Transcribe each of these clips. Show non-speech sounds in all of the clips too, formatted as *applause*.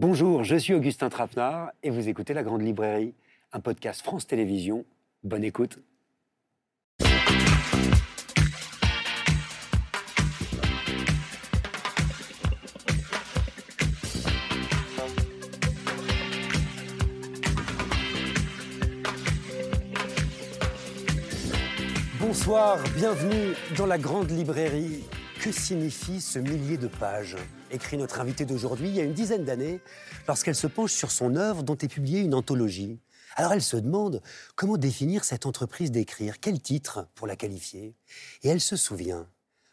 Bonjour, je suis Augustin Trapenard et vous écoutez La Grande Librairie, un podcast France Télévisions. Bonne écoute. Bonsoir, bienvenue dans la grande librairie. Que signifie ce millier de pages écrit notre invitée d'aujourd'hui il y a une dizaine d'années, lorsqu'elle se penche sur son œuvre dont est publiée une anthologie. Alors elle se demande comment définir cette entreprise d'écrire, quel titre pour la qualifier. Et elle se souvient,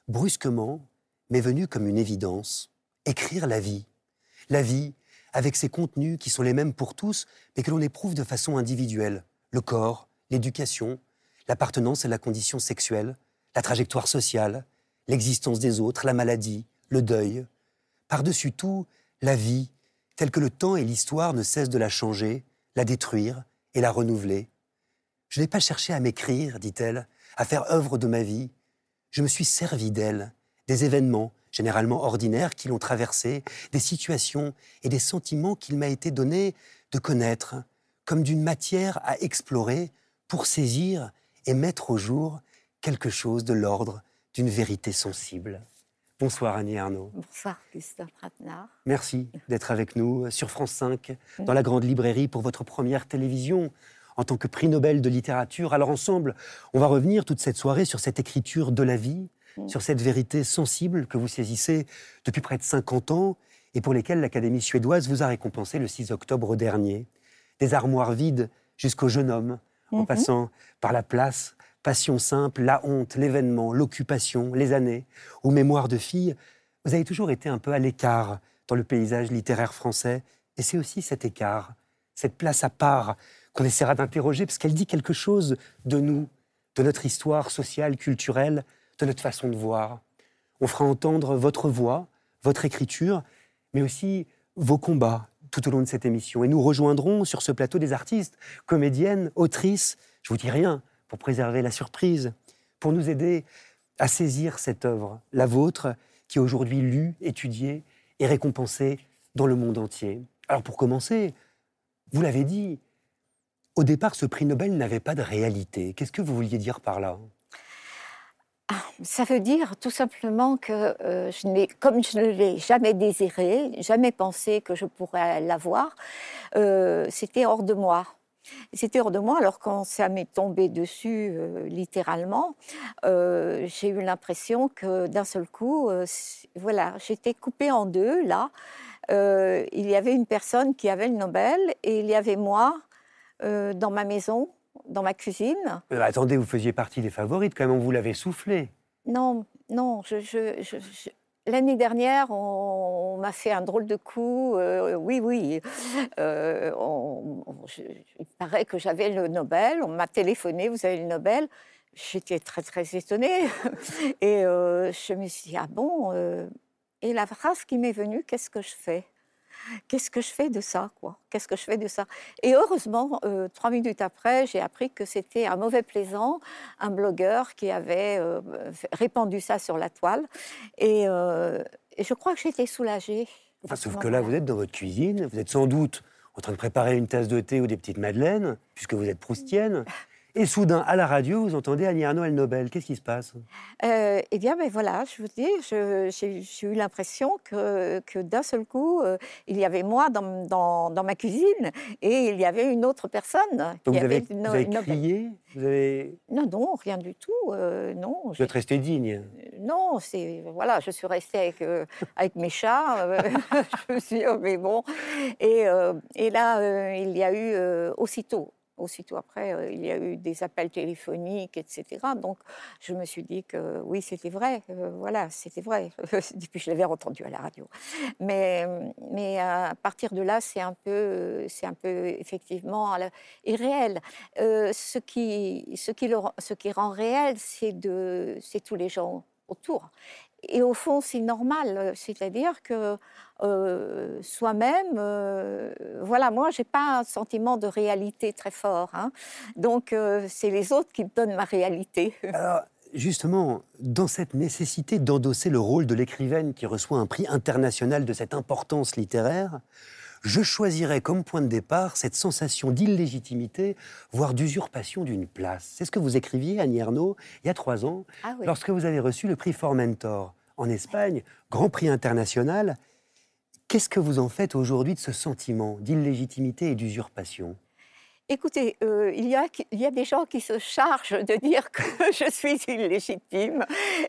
brusquement, m'est venue comme une évidence, écrire la vie. La vie, avec ses contenus qui sont les mêmes pour tous, mais que l'on éprouve de façon individuelle. Le corps, l'éducation, l'appartenance et la condition sexuelle, la trajectoire sociale, l'existence des autres, la maladie, le deuil. Par-dessus tout, la vie, telle que le temps et l'histoire ne cessent de la changer, la détruire et la renouveler. Je n'ai pas cherché à m'écrire, dit-elle, à faire œuvre de ma vie. Je me suis servi d'elle, des événements, généralement ordinaires, qui l'ont traversée, des situations et des sentiments qu'il m'a été donné de connaître, comme d'une matière à explorer pour saisir et mettre au jour quelque chose de l'ordre d'une vérité sensible. Bonsoir Annie Arnaud. Bonsoir Christophe Ratnard. Merci d'être avec nous sur France 5, dans la Grande Librairie, pour votre première télévision en tant que prix Nobel de littérature. Alors ensemble, on va revenir toute cette soirée sur cette écriture de la vie, Mm. sur cette vérité sensible que vous saisissez depuis près de 50 ans et pour lesquelles l'Académie suédoise vous a récompensé le 6 octobre dernier. Des armoires vides jusqu'au jeune homme, en Mhm. passant par la place, passion simple, la honte, l'événement, l'occupation, les années, ou mémoire de fille, vous avez toujours été un peu à l'écart dans le paysage littéraire français. Et c'est aussi cet écart, cette place à part qu'on essaiera d'interroger, parce qu'elle dit quelque chose de nous, de notre histoire sociale, culturelle, de notre façon de voir. On fera entendre votre voix, votre écriture, mais aussi vos combats tout au long de cette émission. Et nous rejoindrons sur ce plateau des artistes, comédiennes, autrices, je vous dis rien, pour préserver la surprise, pour nous aider à saisir cette œuvre, la vôtre, qui est aujourd'hui lue, étudiée et récompensée dans le monde entier. Alors pour commencer, vous l'avez dit, au départ, ce prix Nobel n'avait pas de réalité. Qu'est-ce que vous vouliez dire par là? Ça veut dire tout simplement que euh, je n'ai, comme je ne l'ai jamais désiré, jamais pensé que je pourrais l'avoir, euh, c'était hors de moi. C'était hors de moi, alors quand ça m'est tombé dessus, euh, littéralement, euh, j'ai eu l'impression que d'un seul coup, euh, voilà, j'étais coupée en deux, là. Il y avait une personne qui avait le Nobel et il y avait moi dans ma maison, dans ma cuisine. Attendez, vous faisiez partie des favorites, quand même, on vous l'avait soufflé. Non, non, je, je- je- je- L'année dernière, on, m'a fait un drôle de coup. euh, oui, oui. euh, il paraît que j'avais le Nobel. On m'a téléphoné, vous avez le Nobel. J'étais très, très étonnée. *laughs* Et euh, je me suis dit, ah bon Et la phrase qui m'est venue, qu'est-ce que je fais? Qu'est-ce que je fais de ça, quoi? Qu'est-ce que je fais de ça? Et heureusement, euh, trois minutes après, j'ai appris que c'était un mauvais plaisant, un blogueur qui avait euh, répandu ça sur la toile. Et, euh, et je crois que j'étais soulagée. Enfin, sauf que là, vous êtes dans votre cuisine, vous êtes sans doute en train de préparer une tasse de thé ou des petites madeleines, puisque vous êtes proustienne. *laughs* Et soudain, à la radio, vous entendez Annie Arnaud, Nobel. Qu'est-ce qui se passe? Euh, eh bien, ben voilà, je vous dis, j'ai eu l'impression que, que d'un seul coup, euh, il y avait moi dans, dans- dans ma cuisine et il y avait une autre personne. Donc qui vous avez, avait vous avez Nobel. crié, vous, avez, Non, non, rien du tout. euh, non, vous êtes resté digne. non, c'est voilà, je suis restée avec, avec mes chats. *laughs* je me suis dit, oh, mais bon. Et, et là, il y a eu aussitôt, aussitôt après, euh, il y a eu des appels téléphoniques, etc. Donc, je me suis dit que oui, c'était vrai. euh, voilà, c'était vrai. *laughs* Depuis, je l'avais entendu à la radio. Mais, mais à partir de là, c'est un peu, c'est un peu effectivement irréel. Euh, ce qui, ce qui, le ce qui rend réel, c'est de, c'est tous les gens autour. Et au fond, c'est normal, c'est-à-dire que euh, soi-même, euh, voilà, moi, j'ai pas un sentiment de réalité très fort, hein. donc euh, c'est les autres qui me donnent ma réalité. *laughs* Alors, justement, dans cette nécessité d'endosser le rôle de l'écrivaine qui reçoit un prix international de cette importance littéraire, je choisirais comme point de départ cette sensation d'illégitimité, voire d'usurpation d'une place. C'est ce que vous écriviez, Annie Ernaux, il y a trois ans, Ah oui. lorsque vous avez reçu le prix Formentor en Espagne, grand prix international. Qu'est-ce que vous en faites aujourd'hui de ce sentiment d'illégitimité et d'usurpation? Écoutez, euh, il, y a, qui- il y a des gens qui se chargent de dire que *laughs* je suis illégitime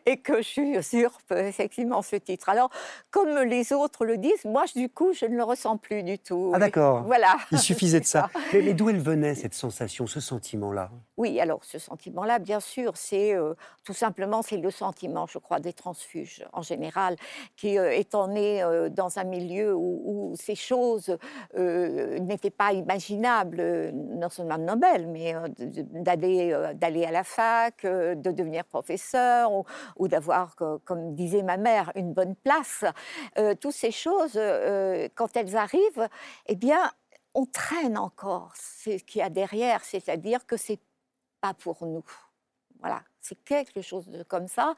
et que j'usurpe effectivement ce titre. Alors, comme les autres le disent, moi, je- du coup, je ne le ressens plus du tout. Ah d'accord. Voilà. Il suffisait de *laughs* C'est ça. Mais, mais d'où elle venait cette sensation, ce sentiment-là? Oui, alors ce sentiment-là, bien sûr, c'est euh, tout simplement c'est le sentiment, je crois, des transfuges en général, qui euh, étant né euh, dans un milieu où, où ces choses n'étaient pas imaginables, non seulement de Nobel, mais euh, euh, d'aller à la fac, euh, de devenir professeur, ou, d'avoir, co- comme disait ma mère, une bonne place. Toutes ces choses, quand elles arrivent, eh bien, on traîne encore ce qu'il y a derrière, c'est-à-dire que c'est pas pour nous. Voilà, c'est quelque chose de comme ça.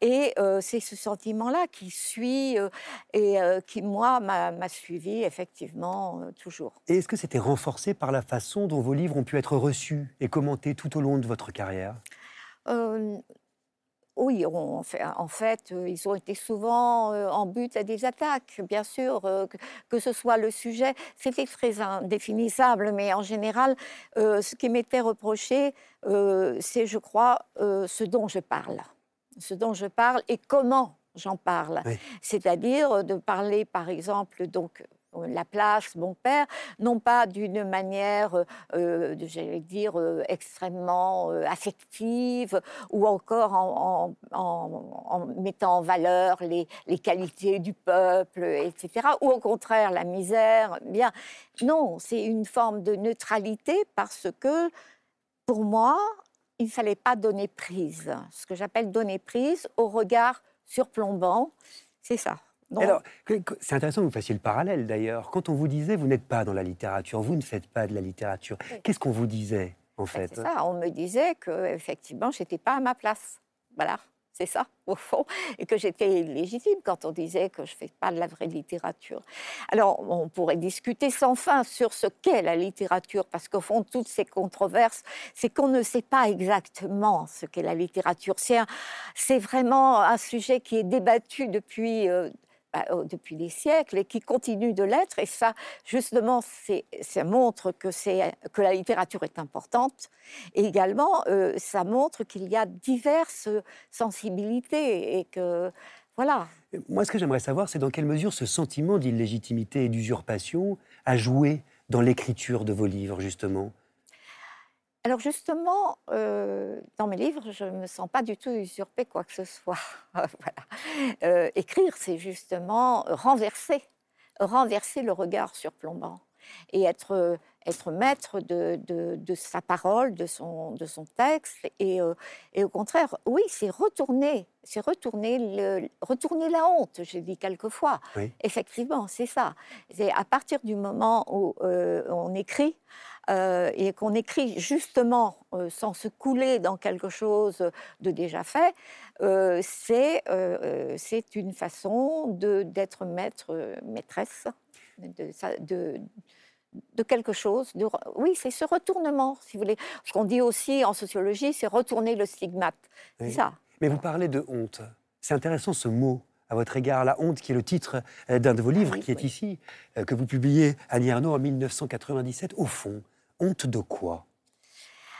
Et euh, c'est ce sentiment-là qui suit euh, et euh, qui, moi, m'a suivi effectivement toujours. Et est-ce que c'était renforcé par la façon dont vos livres ont pu être reçus et commentés tout au long de votre carrière? Oui, on- en fait, en fait, euh, ils ont été souvent euh, en but à des attaques, bien sûr, euh, que, ce soit le sujet, c'était très indéfinissable, mais en général, ce qui m'était reproché, c'est, je crois, ce dont je parle. Ce dont je parle et comment j'en parle. Oui. C'est-à-dire de parler, par exemple, donc la place, mon père, non pas d'une manière, euh, euh, j'allais dire, euh, extrêmement affective, ou encore en, en- en- en mettant en valeur les, les qualités du peuple, etc. Ou au contraire, la misère. Bien, non, c'est une forme de neutralité parce que, pour moi, il ne fallait pas donner prise. Ce que j'appelle donner prise au regard surplombant, c'est ça. Alors, c'est intéressant que vous fassiez le parallèle d'ailleurs. Quand on vous disait vous n'êtes pas dans la littérature, vous ne faites pas de la littérature, Oui. qu'est-ce qu'on vous disait en ben, fait c'est ça, on me disait que effectivement, j'étais pas à ma place. Voilà, c'est ça *laughs* au fond, et que j'étais illégitime quand on disait que je fais pas de la vraie littérature. Alors, on pourrait discuter sans fin sur ce qu'est la littérature, parce qu'au fond, toutes ces controverses, c'est qu'on ne sait pas exactement ce qu'est la littérature. C'est vraiment un sujet qui est débattu depuis. euh, bah, euh, depuis des siècles et qui continue de l'être. Et ça, justement, ça montre que, que la littérature est importante. Et également, euh, ça montre qu'il y a diverses sensibilités et que, voilà. Moi, ce que j'aimerais savoir, c'est dans quelle mesure ce sentiment d'illégitimité et d'usurpation a joué dans l'écriture de vos livres, justement? Alors justement, euh, dans mes livres, je ne me sens pas du tout usurper quoi que ce soit. *laughs* voilà. Euh, écrire, c'est justement renverser, renverser le regard surplombant et être, euh, être maître de, de- de sa parole, de son, de son texte. Et, euh, et au contraire, oui, c'est retourner, c'est retourner, le, retourner la honte, j'ai dit quelquefois. Oui. Effectivement, c'est ça. C'est à partir du moment où on écrit, euh, et qu'on écrit justement euh, sans se couler dans quelque chose de déjà fait, euh, c'est euh, une façon d'être maître, maîtresse de, de, de quelque chose. de oui, c'est ce retournement, si vous voulez. Ce qu'on dit aussi en sociologie, c'est retourner le stigmate. Oui. C'est ça. Mais vous parlez de honte. C'est intéressant ce mot à votre égard, la honte, qui est le titre d'un de vos livres oui, qui est oui. ici, que vous publiez, Annie Ernaux, en 1997. Au fond, honte de quoi?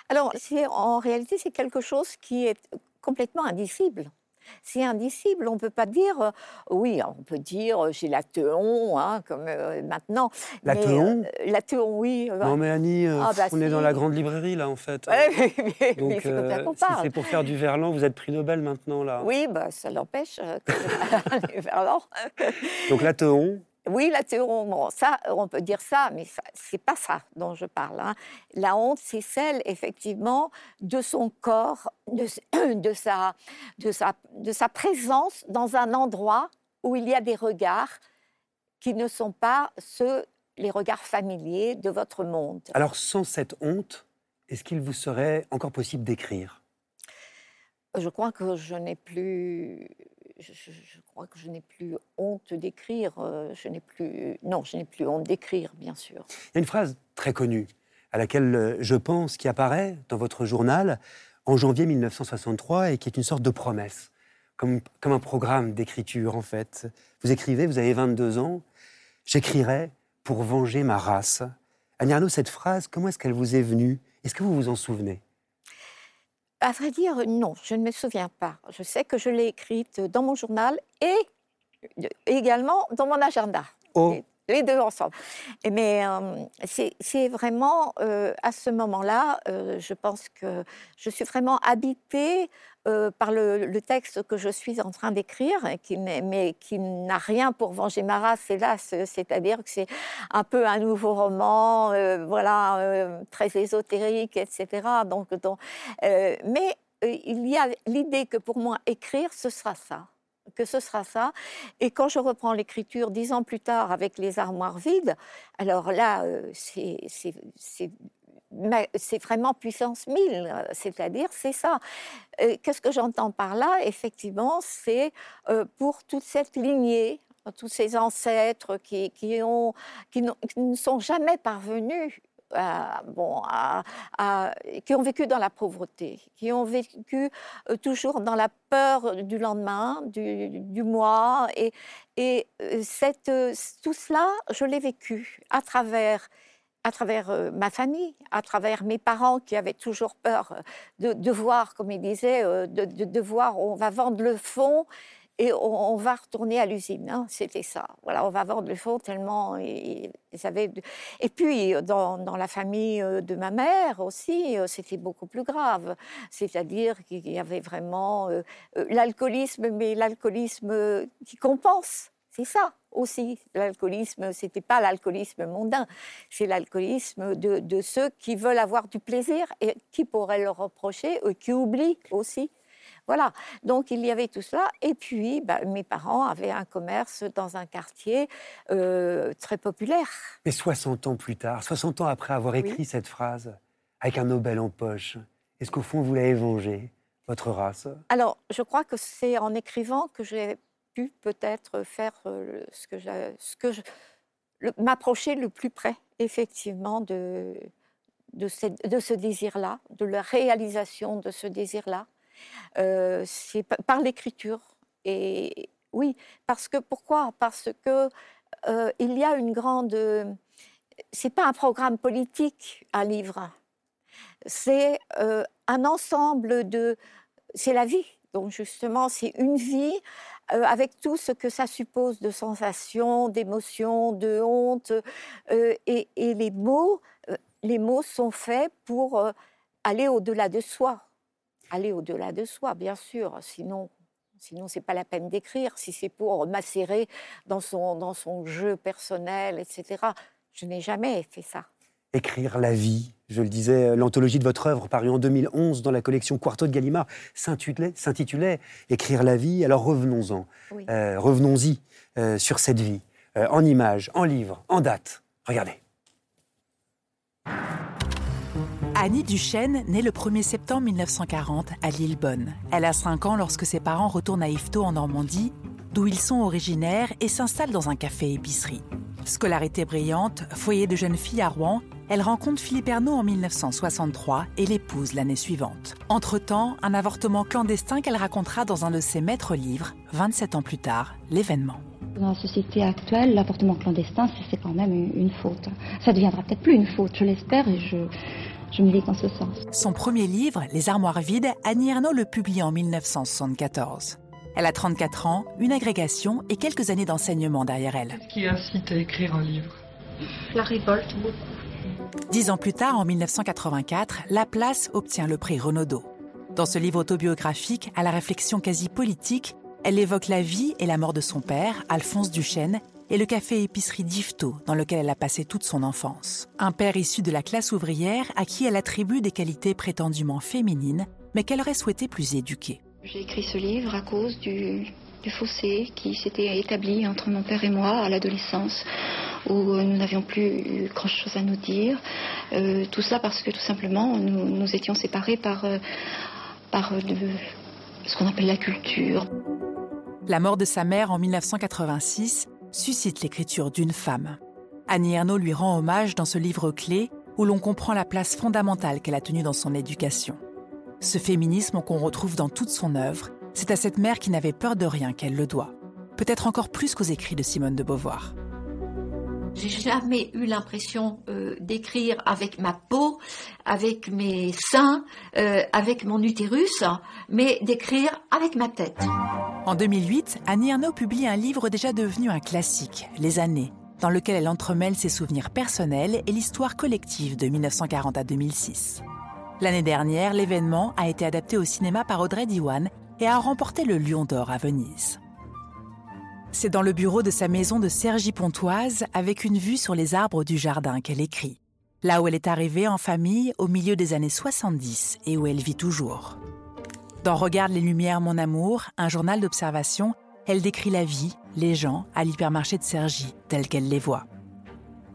Alors, en réalité, c'est quelque chose qui est complètement indicible. C'est indicible, on ne peut pas dire, euh, oui, on peut dire euh, j'ai la teon, hein, comme euh, maintenant. La euh, La teon, oui. Non mais Annie, Ah, bah, on est dans la grande librairie là en fait. ouais, mais- Donc, c'est si pour faire du verlan, vous êtes prix Nobel maintenant là. Oui, bah, ça l'empêche. l'or. *laughs* Donc la teon, Oui, la théorie, bon, ça, on peut dire ça, mais c'est pas ça dont je parle. hein. La honte, c'est celle, effectivement, de son corps, de, s- *clears throat* de sa, de, sa, de sa présence dans un endroit où il y a des regards qui ne sont pas ceux, les regards familiers de votre monde. alors sans cette honte, est-ce qu'il vous serait encore possible d'écrire? Je crois que je n'ai plus, je, crois que je n'ai plus honte d'écrire. je n'ai plus, non, je n'ai plus honte d'écrire, bien sûr. Il y a une phrase très connue à laquelle je pense qui apparaît dans votre journal en janvier 1963 et qui est une sorte de promesse, comme, comme un programme d'écriture en fait. Vous écrivez, vous avez 22 ans, j'écrirai pour venger ma race. Arnaud, cette phrase, comment est-ce qu'elle vous est venue? Est-ce que vous vous en souvenez? À vrai dire, non, je ne me souviens pas. Je sais que je l'ai écrite dans mon journal et également dans mon agenda. Oh les deux ensemble. Mais euh, c'est vraiment euh, à ce moment-là, euh, je pense que je suis vraiment habitée par le, texte que je suis en train d'écrire, mais qui n'a rien pour venger ma race, hélas. C'est-à-dire que c'est un peu un nouveau roman, voilà, très ésotérique, etc. Donc, donc mais il y a l'idée que pour moi, écrire, ce sera ça que ce sera ça. Et quand je reprends l'écriture dix ans plus tard avec les armoires vides, alors là, euh, c'est vraiment puissance 1000, c'est-à-dire c'est ça. Euh, qu'est-ce que j'entends par là? Effectivement, c'est euh, pour toute cette lignée tous ces ancêtres qui, ne sont jamais parvenus bon, qui ont vécu dans la pauvreté, qui ont vécu euh, toujours dans la peur du lendemain, du, mois. Et, euh, euh, tout cela, je l'ai vécu à travers à travers ma famille, à travers mes parents qui avaient toujours peur de, de voir, comme ils disaient, de, de, de, voir, on va vendre le fond et on, va retourner à l'usine. Hein, c'était ça. Voilà, on va vendre le fond tellement ils, avaient. Et puis dans, dans, la famille euh, de ma mère aussi, euh, c'était beaucoup plus grave. C'est-à-dire qu'il y avait vraiment euh, l'alcoolisme, mais l'alcoolisme qui compense. C'est ça aussi. L'alcoolisme, c'était pas l'alcoolisme mondain, c'est l'alcoolisme de, de, ceux qui veulent avoir du plaisir et qui pourraient le reprocher, qui oublient aussi voilà, donc il y avait tout cela. Et puis, bah, mes parents avaient un commerce dans un quartier euh, très populaire. Mais 60 ans plus tard, 60 ans après avoir écrit cette phrase, avec un Nobel en poche, est-ce qu'au fond, vous l'avez vengé, votre race? Alors, je crois que c'est en écrivant que j'ai peut-être faire euh, ce que, je, m'approcher le plus près, effectivement, de, de, ce désir-là, de la réalisation de ce désir-là. Euh, c'est par l'écriture. Et oui, parce que pourquoi? Parce que euh, il y a une grande. C'est pas un programme politique, un livre. C'est un ensemble de. C'est la vie. Donc justement, c'est une vie avec tout ce que ça suppose de sensations, d'émotions, de honte. Et, et, les mots, les mots sont faits pour aller au-delà de soi aller au-delà de soi, bien sûr. Sinon, sinon c'est pas la peine d'écrire. Si c'est pour macérer dans son, dans son jeu personnel, etc. Je n'ai jamais fait ça. Écrire la vie, je le disais, euh, l'anthologie de votre œuvre, parue en 2011 dans la collection Quarto de Gallimard, s'intitulait Écrire la vie. Alors revenons-en, euh, revenons-y euh, sur cette vie, en images, en livres, en dates. Regardez. Annie Duchesne naît le 1er septembre 1940 à Lillebonne. Elle a 5 ans lorsque ses parents retournent à Yvetot en Normandie, d'où ils sont originaires et s'installent dans un café-épicerie. Scolarité brillante, foyer de jeune fille à Rouen, elle rencontre Philippe Ernaud en 1963 et l'épouse l'année suivante. Entre-temps, un avortement clandestin qu'elle racontera dans un de ses maîtres livres, 27 ans plus tard, l'événement. Dans la société actuelle, l'avortement clandestin, c'est quand même une faute. Ça deviendra peut-être plus une faute, je l'espère, et je, je milite dans ce sens. Son premier livre, Les armoires vides, Annie Ernaux le publie en 1974. Elle a 34 ans, une agrégation et quelques années d'enseignement derrière elle. Qu'est-ce qui incite à écrire un livre? La révolte, beaucoup. Dix ans plus tard, en 1984, La Place obtient le prix Renaudot. Dans ce livre autobiographique, à la réflexion quasi politique, elle évoque la vie et la mort de son père, Alphonse Duchesne, et le café-épicerie d'Yvetot, dans lequel elle a passé toute son enfance. Un père issu de la classe ouvrière à qui elle attribue des qualités prétendument féminines, mais qu'elle aurait souhaité plus éduquer. J'ai écrit ce livre à cause du, fossé qui s'était établi entre mon père et moi à l'adolescence, où nous n'avions plus grand-chose à nous dire. Euh, tout ça parce que tout simplement nous, étions séparés par, euh, par euh, ce qu'on appelle la culture. La mort de sa mère en 1986 suscite l'écriture d'une femme. Annie Ernaux lui rend hommage dans ce livre clé où l'on comprend la place fondamentale qu'elle a tenue dans son éducation. Ce féminisme qu'on retrouve dans toute son œuvre, c'est à cette mère qui n'avait peur de rien qu'elle le doit. Peut-être encore plus qu'aux écrits de Simone de Beauvoir. J'ai jamais eu l'impression euh, d'écrire avec ma peau, avec mes seins, euh, avec mon utérus, mais d'écrire avec ma tête. En 2008, Annie Ernaux publie un livre déjà devenu un classique, Les années, dans lequel elle entremêle ses souvenirs personnels et l'histoire collective de 1940 à 2006. L'année dernière, l'événement a été adapté au cinéma par Audrey Diwan et a remporté le Lion d'Or à Venise. C'est dans le bureau de sa maison de Cergy-Pontoise, avec une vue sur les arbres du jardin qu'elle écrit. Là où elle est arrivée en famille au milieu des années 70 et où elle vit toujours. Dans Regarde les lumières, mon amour, un journal d'observation, elle décrit la vie, les gens à l'hypermarché de Cergy, tels qu'elle les voit.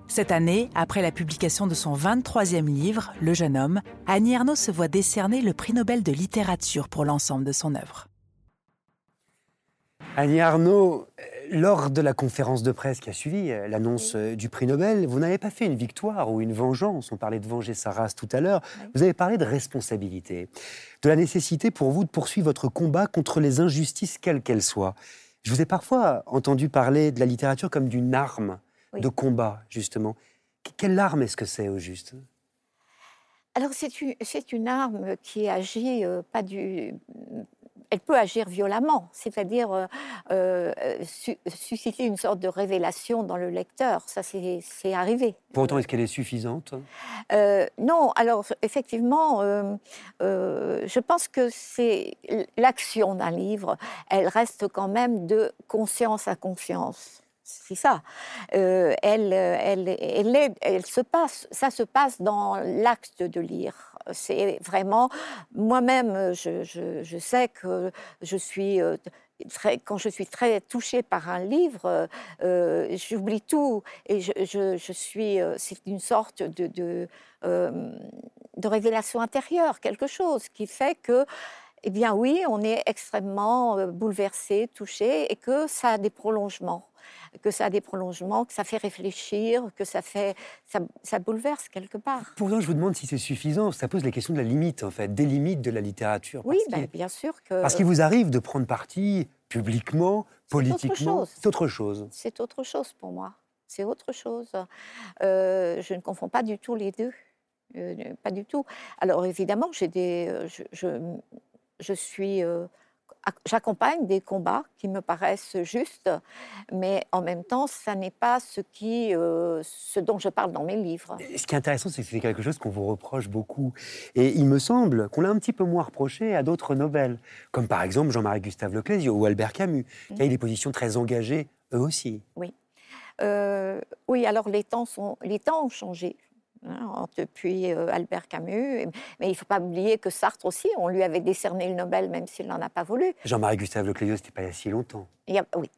Cette année, après la publication de son 23e livre, Le jeune homme, Annie Ernaux se voit décerner le prix Nobel de littérature pour l'ensemble de son œuvre. Annie Arnaud, lors de la conférence de presse qui a suivi euh, l'annonce euh, du prix Nobel, vous n'avez pas fait une victoire ou une vengeance. On parlait de venger sa race tout à l'heure. Vous avez parlé de responsabilité, de la nécessité pour vous de poursuivre votre combat contre les injustices, quelles qu'elles soient. Je vous ai parfois entendu parler de la littérature comme d'une arme de combat, justement. Quelle arme est-ce que c'est au juste? Alors c'est une, une, arme qui agit euh, pas du, elle peut agir violemment, c'est-à-dire euh, euh, susciter une sorte de révélation dans le lecteur. Ça, c'est arrivé. Pour autant, est-ce qu'elle est suffisante? Non, alors effectivement, je pense que c'est l'action d'un livre, elle reste quand même de conscience à conscience c'est ça. elle, elle, elle, elle, se passe, ça se passe dans l'acte de lire c'est vraiment moi-même, je, sais que je suis euh, quand je suis très touchée par un livre, euh, j'oublie tout et je, suis, euh, c'est une sorte de, de, de, révélation intérieure, quelque chose qui fait que, eh bien oui, on est extrêmement bouleversé, touché et que ça a des prolongements que ça a des prolongements, que ça fait réfléchir, que ça fait, ça, bouleverse quelque part. Pourtant, je vous demande si c'est suffisant. Ça pose la question de la limite, en fait, des limites de la littérature. Oui, ben, bien sûr que. Parce qu'il vous arrive de prendre parti publiquement, politiquement. C'est autre chose. C'est autre chose pour moi. C'est autre chose. Euh, je ne confonds pas du tout les deux. Euh, pas du tout. Alors évidemment, j'ai des, euh, je, je, je suis j'accompagne des combats qui me paraissent justes, mais en même temps, ça n'est pas ce, qui, euh, ce dont je parle dans mes livres. Ce qui est intéressant, c'est que c'est quelque chose qu'on vous reproche beaucoup. Et il me semble qu'on l'a un petit peu moins reproché à d'autres Nobel, comme par exemple Jean-Marie Gustave Leclésio ou Albert Camus, qui a eu des positions très engagées, eux aussi. Oui. Euh, oui, alors les temps, sont, les temps ont changé. Hein, depuis euh, Albert Camus. Mais il ne faut pas oublier que Sartre aussi, on lui avait décerné le Nobel, même s'il n'en a pas voulu. Jean-Marie Gustave Lecléo, c'était pas il y a si longtemps. oui,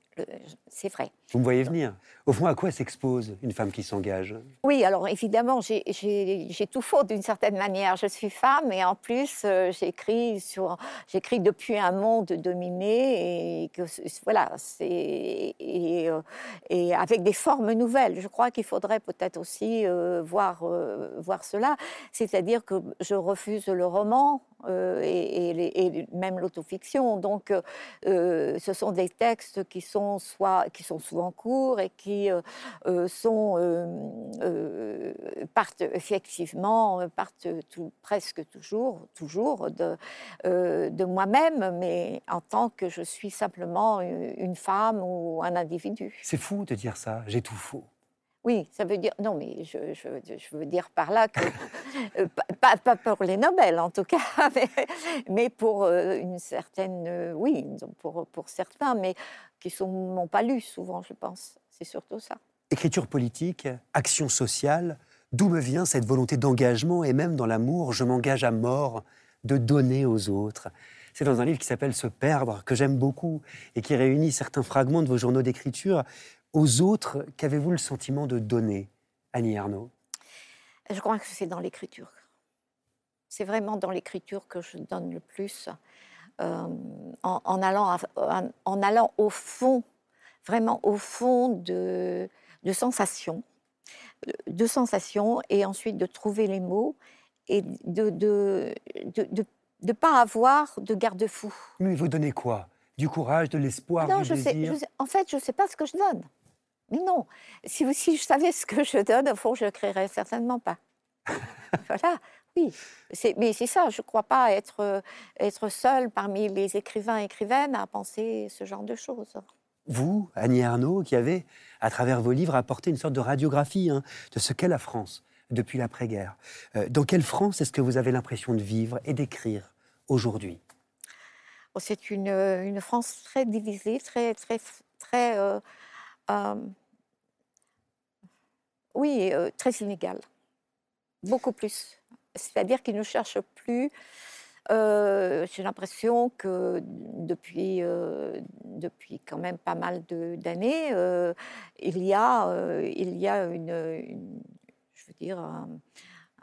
c'est vrai. Vous me voyez venir. Au fond, à quoi s'expose une femme qui s'engage? Oui, alors évidemment, j'ai tout faux d'une certaine manière. Je suis femme et en plus, euh, j'écris depuis un monde dominé et voilà, c'est et, euh, et, avec des formes nouvelles. Je crois qu'il faudrait peut-être aussi euh, voir voir cela, c'est-à-dire que je refuse le roman. Et, et, même l'autofiction. Donc, ce sont des textes qui sont soit qui sont souvent courts et qui euh, euh, sont, euh, partent effectivement, partent tout, presque toujours, toujours de, de moi-même, mais en tant que je suis simplement une femme ou un individu. C'est fou de dire ça, j'ai tout faux. Oui, ça veut dire. Non, mais je, je, veux dire par là que. *laughs* pas, pas, pour les Nobel, en tout cas, *laughs* mais, pour une certaine. oui, pour, pour certains, mais qui ne m'ont pas lu souvent, je pense. C'est surtout ça. Écriture politique, action sociale, d'où me vient cette volonté d'engagement et même dans l'amour, je m'engage à mort de donner aux autres. C'est dans un livre qui s'appelle Se perdre, que j'aime beaucoup et qui réunit certains fragments de vos journaux d'écriture. Aux autres, qu'avez-vous le sentiment de donner, Annie Arnaud? Je crois que c'est dans l'écriture. C'est vraiment dans l'écriture que je donne le plus. en, allant en, allant au fond, vraiment au fond de, de sensations, de sensations, et ensuite de trouver les mots et de de, de, de, pas avoir de garde-fou. Mais vous donnez quoi? Du courage, de l'espoir, du je désir? sais, En fait, je ne sais pas ce que je donne. Mais non, si, si je savais ce que je donne, au fond, je ne le créerais certainement pas. *laughs* voilà, oui. Mais c'est ça, je ne crois pas être, euh, être seule parmi les écrivains et écrivaines à penser ce genre de choses. Vous, Annie Arnaud, qui avez, à travers vos livres, apporté une sorte de radiographie hein, de ce qu'est la France depuis l'après-guerre. Euh, dans quelle France est-ce que vous avez l'impression de vivre et d'écrire aujourd'hui? Oh, C'est une, une, France très divisée, très, très, très, euh, oui, très inégale, beaucoup plus. C'est-à-dire qu'ils ne cherchent plus. Euh, j'ai l'impression que depuis, euh, depuis quand même pas mal d'années, euh, il, y a, il y a une, je veux dire,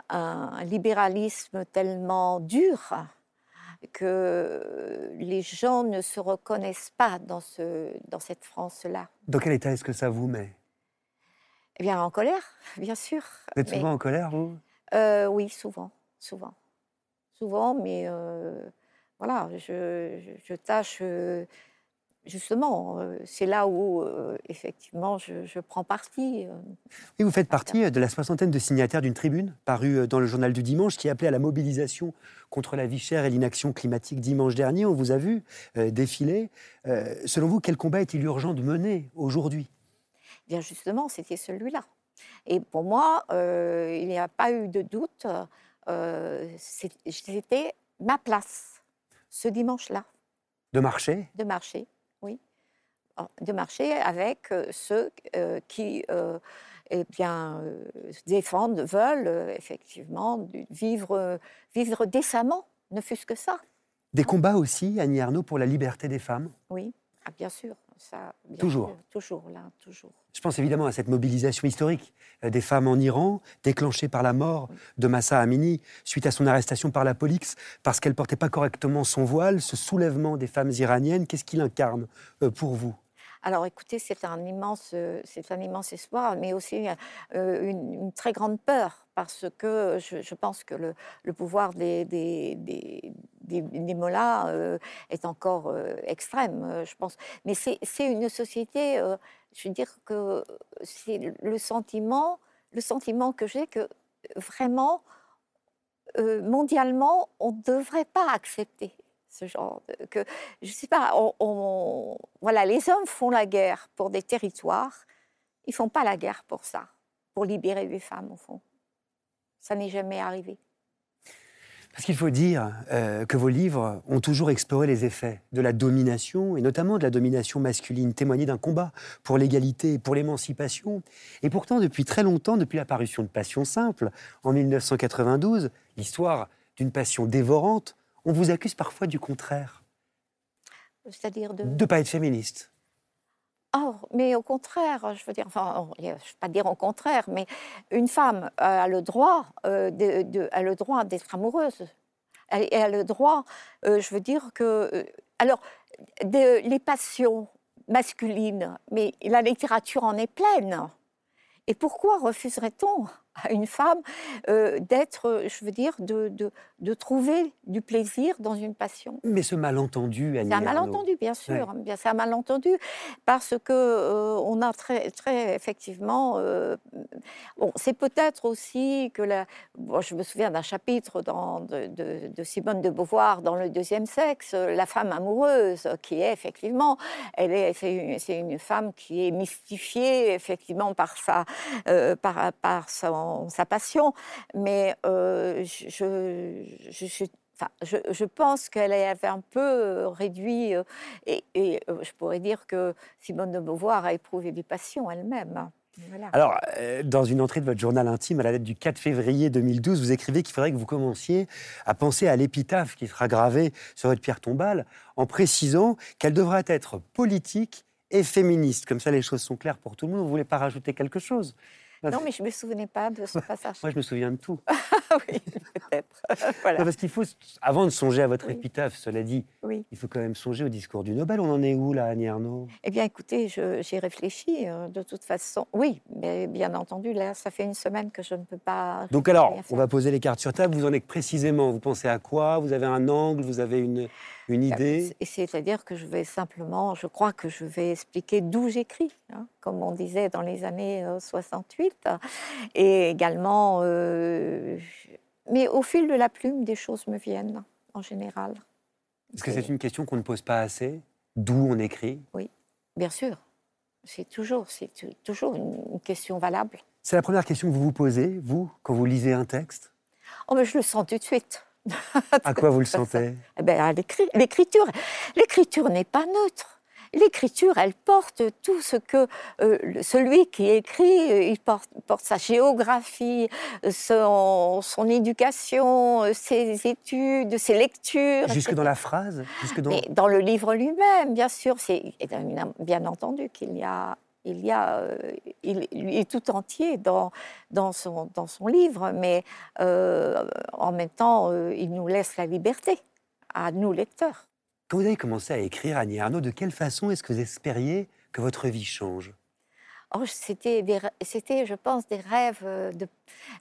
un, libéralisme tellement dur que les gens ne se reconnaissent pas dans, ce, dans cette France-là. Dans quel état est-ce que ça vous met? Eh bien, en colère, *laughs* bien sûr. Vous êtes souvent en colère, vous? Euh, oui, souvent, souvent. Souvent, mais euh, voilà, je, tâche, euh, justement, c'est là où, effectivement, je, prends parti. Et vous faites partie de la soixantaine de signataires d'une tribune parue dans le journal du dimanche qui appelait à la mobilisation contre la vie chère et l'inaction climatique dimanche dernier. On vous a vu défiler. selon vous, quel combat est-il urgent de mener aujourd'hui? Bien justement, c'était celui-là. Et pour moi, euh, il n'y a pas eu de doute. Euh, c'était ma place ce dimanche-là. De marcher? De marcher, oui. De marcher avec euh, ceux qui eh bien, défendent, veulent effectivement vivre, vivre décemment, ne fût-ce que ça. Des combats aussi, Annie Arnaud, pour la liberté des femmes? Oui, ah, bien sûr toujours. toujours, là, toujours. Je pense évidemment à cette mobilisation historique euh, des femmes en Iran, déclenchée par la mort de Massa Amini suite à son arrestation par la police parce qu'elle portait pas correctement son voile. Ce soulèvement des femmes iraniennes, qu'est-ce qu'il incarne euh, pour vous? Alors écoutez, c'est un immense, c'est un immense espoir, mais aussi euh, une, très grande peur, parce que je, pense que le, pouvoir des, des, des, des, euh, est encore euh, extrême, je pense. Mais c'est une société, je veux dire que c'est le sentiment, le sentiment que j'ai que vraiment, mondialement, on ne devrait pas accepter ce genre que je sais pas on, voilà les hommes font la guerre pour des territoires ils font pas la guerre pour ça pour libérer les femmes au fond ça n'est jamais arrivé parce qu'il faut dire euh, que vos livres ont toujours exploré les effets de la domination, et notamment de la domination masculine, témoigné d'un combat pour l'égalité, pour l'émancipation. Et pourtant, depuis très longtemps, depuis l'apparition de Passion simple, en 1992, l'histoire d'une passion dévorante on vous accuse parfois du contraire. C'est-à-dire de... De ne pas être féministe. Oh, mais au contraire, je veux dire, enfin, je ne veux pas dire au contraire, mais une femme a le droit, euh, de, a le droit d'être amoureuse. Elle, a le droit, euh, je veux dire que, euh, alors, les passions masculines, mais la littérature en est pleine. Et pourquoi refuserait-on à une femme euh, d'être, je veux dire, de, de, de, trouver du plaisir dans une passion. Mais ce malentendu, Annie C'est un malentendu, bien sûr. Bien, c'est un malentendu parce que euh, on a très, très effectivement. Euh, bon, c'est peut-être aussi que la. je me souviens d'un chapitre dans, de, de, Simone de Beauvoir dans le deuxième sexe, la femme amoureuse, qui est effectivement, elle est, c'est une, c'est une femme qui est mystifiée effectivement par sa, par, par son sa passion, mais euh, je, pense qu'elle avait un peu euh, réduit, euh, et, je pourrais dire que Simone de Beauvoir a éprouvé des passions elle-même. Alors, dans une entrée de votre journal intime à la lettre du 4 février 2012, vous écrivez qu'il faudrait que vous commenciez à penser à l'épitaphe qui sera gravée sur votre pierre tombale, en précisant qu'elle devra être politique et féministe. Comme ça, les choses sont claires pour tout le monde. Vous ne voulez pas rajouter quelque chose? Non, mais je ne me souvenais pas de ce *laughs* passage. Moi, je me souviens de tout. *laughs* oui, peut-être. *laughs* voilà. Parce qu'il faut, avant de songer à votre Oui. épitaphe, cela dit, Oui. il faut quand même songer au discours du Nobel. On en est où, là, Annie Arnaud? Eh bien, écoutez, j'y réfléchis euh, de toute façon. Oui, mais bien entendu, là, ça fait une semaine que je ne peux pas. Donc alors, on va poser les cartes sur table. Vous en êtes précisément, vous pensez à quoi? Vous avez un angle Vous avez une, une idée Et C'est-à-dire que je vais simplement, je crois que je vais expliquer d'où j'écris, hein, comme on disait dans les années euh, 68, et également, euh, mais au fil de la plume, des choses me viennent en général. Est-ce que c'est une question qu'on ne pose pas assez? D'où on écrit? Bien sûr, c'est toujours, c'est toujours une une question valable. C'est la première question que vous vous posez, vous, quand vous lisez un texte? Oh, mais je le sens tout de suite. *laughs* À quoi vous le sentez? Eh ben, à l'écriture, l'écriture n'est pas neutre. L'écriture, elle porte tout ce que euh, celui qui écrit, euh, il porte, porte sa géographie, euh, son, son éducation, ses études, ses lectures. Jusque etc. dans la phrase? Jusque dans... Mais dans le livre lui-même, bien sûr, c'est bien entendu qu'il y a, il y a, euh, il, il est tout entier dans dans son dans son livre, mais euh, en même temps, euh, il nous laisse la liberté à nous lecteurs. Quand vous avez commencé à écrire, Annie Arnaud, de quelle façon est-ce que vous espériez que votre vie change? Oh, c'était, je pense, des rêves de,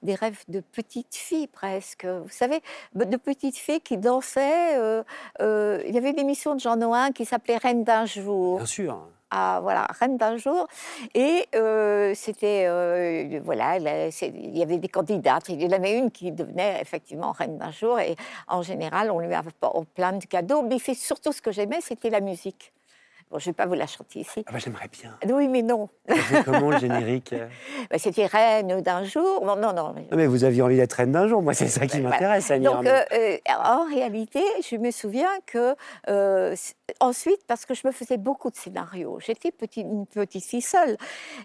des rêves de petite fille presque. Vous savez, de petites filles qui dansaient. euh, il y avait une émission de Jean Noin qui s'appelait Reine d'un jour. Bien sûr. À voilà Reine d'un jour. Et euh, c'était euh, voilà il y avait des candidates il y en avait une qui devenait effectivement Reine d'un jour et en général on lui avait pas- plein de cadeaux. Mais c'est surtout ce que j'aimais c'était la musique. Bon je vais pas vous la chanter ici. Ah bah, J'aimerais bien. oui mais non. Comment le générique? *laughs* Ben, c'était Reine d'un jour. Non non non Non, mais vous aviez envie d'être reine d'un jour. Moi, c'est ça qui Voilà. m'intéresse, Donc, euh, en réalité, je me souviens que euh, ensuite, parce que je me faisais beaucoup de scénarios, j'étais petit- une petite fille seule,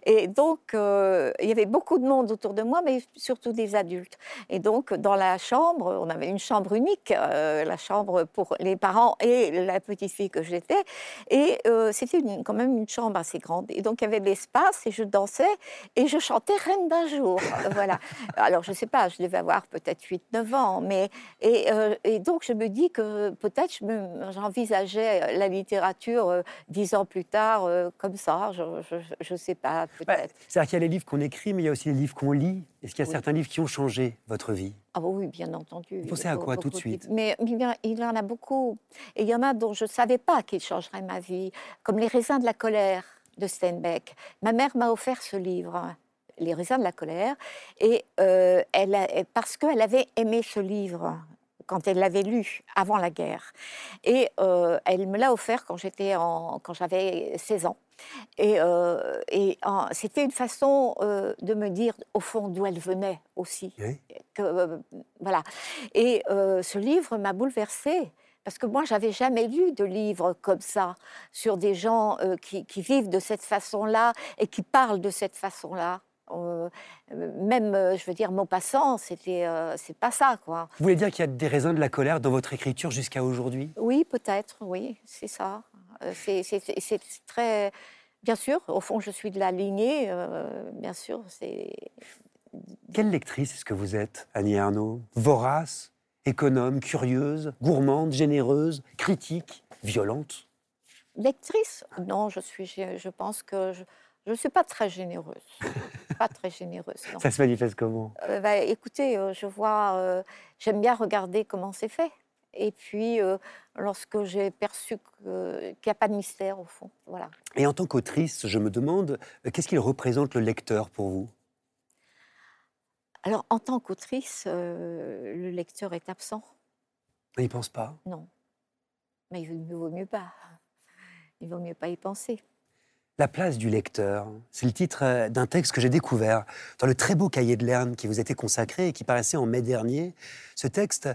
et donc euh, il y avait beaucoup de monde autour de moi, mais surtout des adultes. Et donc, dans la chambre, on avait une chambre unique, euh, la chambre pour les parents et la petite fille que j'étais, et euh, c'était quand même une chambre assez grande. Et donc, il y avait de l'espace, et je dansais, et je chantais Reine d'un jour. *laughs* Voilà. Alors, je ne sais pas, je devais avoir peut-être 8-9 ans, mais. Et, et donc, je me dis que peut-être j'envisageais la littérature euh, dix ans plus tard, euh, comme ça, je ne sais pas, Bah. C'est-à-dire qu'il y a les livres qu'on écrit, mais il y a aussi les livres qu'on lit. Est-ce qu'il y a Oui. certains livres qui ont changé votre vie? Ah bah oui, bien entendu. Vous pensez à quoi tout de suite? Mais, mais il y en- a beaucoup. Et il y en a dont je ne savais pas qu'ils changeraient ma vie, comme Les raisins de la colère de Steinbeck. Ma mère m'a offert ce livre, Les raisins de la colère, et euh, elle a- parce qu'elle avait aimé ce livre quand elle l'avait lu avant la guerre. Et euh, elle me l'a offert quand j'étais en, quand j'avais 16 ans. Et, euh, et en- c'était une façon euh, de me dire au fond d'où elle venait aussi Oui. que, voilà. Et ce livre m'a bouleversée. Parce que moi, j'avais jamais lu de livre comme ça, sur des gens euh, qui, qui vivent de cette façon-là et qui parlent de cette façon-là. Euh, même, euh, je veux dire, Maupassant, c'était, euh, c'est pas ça, quoi. Vous voulez dire qu'il y a des raisins de la colère dans votre écriture jusqu'à aujourd'hui? Oui, peut-être, oui, c'est ça. C'est, très. Bien sûr, au fond, je suis de la lignée, euh, bien sûr, c'est. Quelle lectrice est-ce que vous êtes, Annie Arnaud? Vorace, économe, curieuse, gourmande, généreuse, critique, violente? Lectrice? Non, je suis. Je je pense que je ne suis pas très généreuse. *laughs* pas très généreuse, non. Ça se manifeste comment? Euh, bah, écoutez, euh, je vois. euh, J'aime bien regarder comment c'est fait. Et puis, lorsque j'ai perçu qu'il n'y a pas de mystère, au fond. Voilà. Et en tant qu'autrice, je me demande, qu'est-ce qu'il représente le lecteur pour vous? Alors, en tant qu'autrice, le lecteur est absent. Il pense pas? Non. Mais il ne vaut mieux pas. Il vaut mieux pas y penser. La place du lecteur, c'est le titre euh, d'un texte que j'ai découvert dans le très beau cahier de Lerne qui vous était consacré et qui paraissait en mai dernier. Ce texte,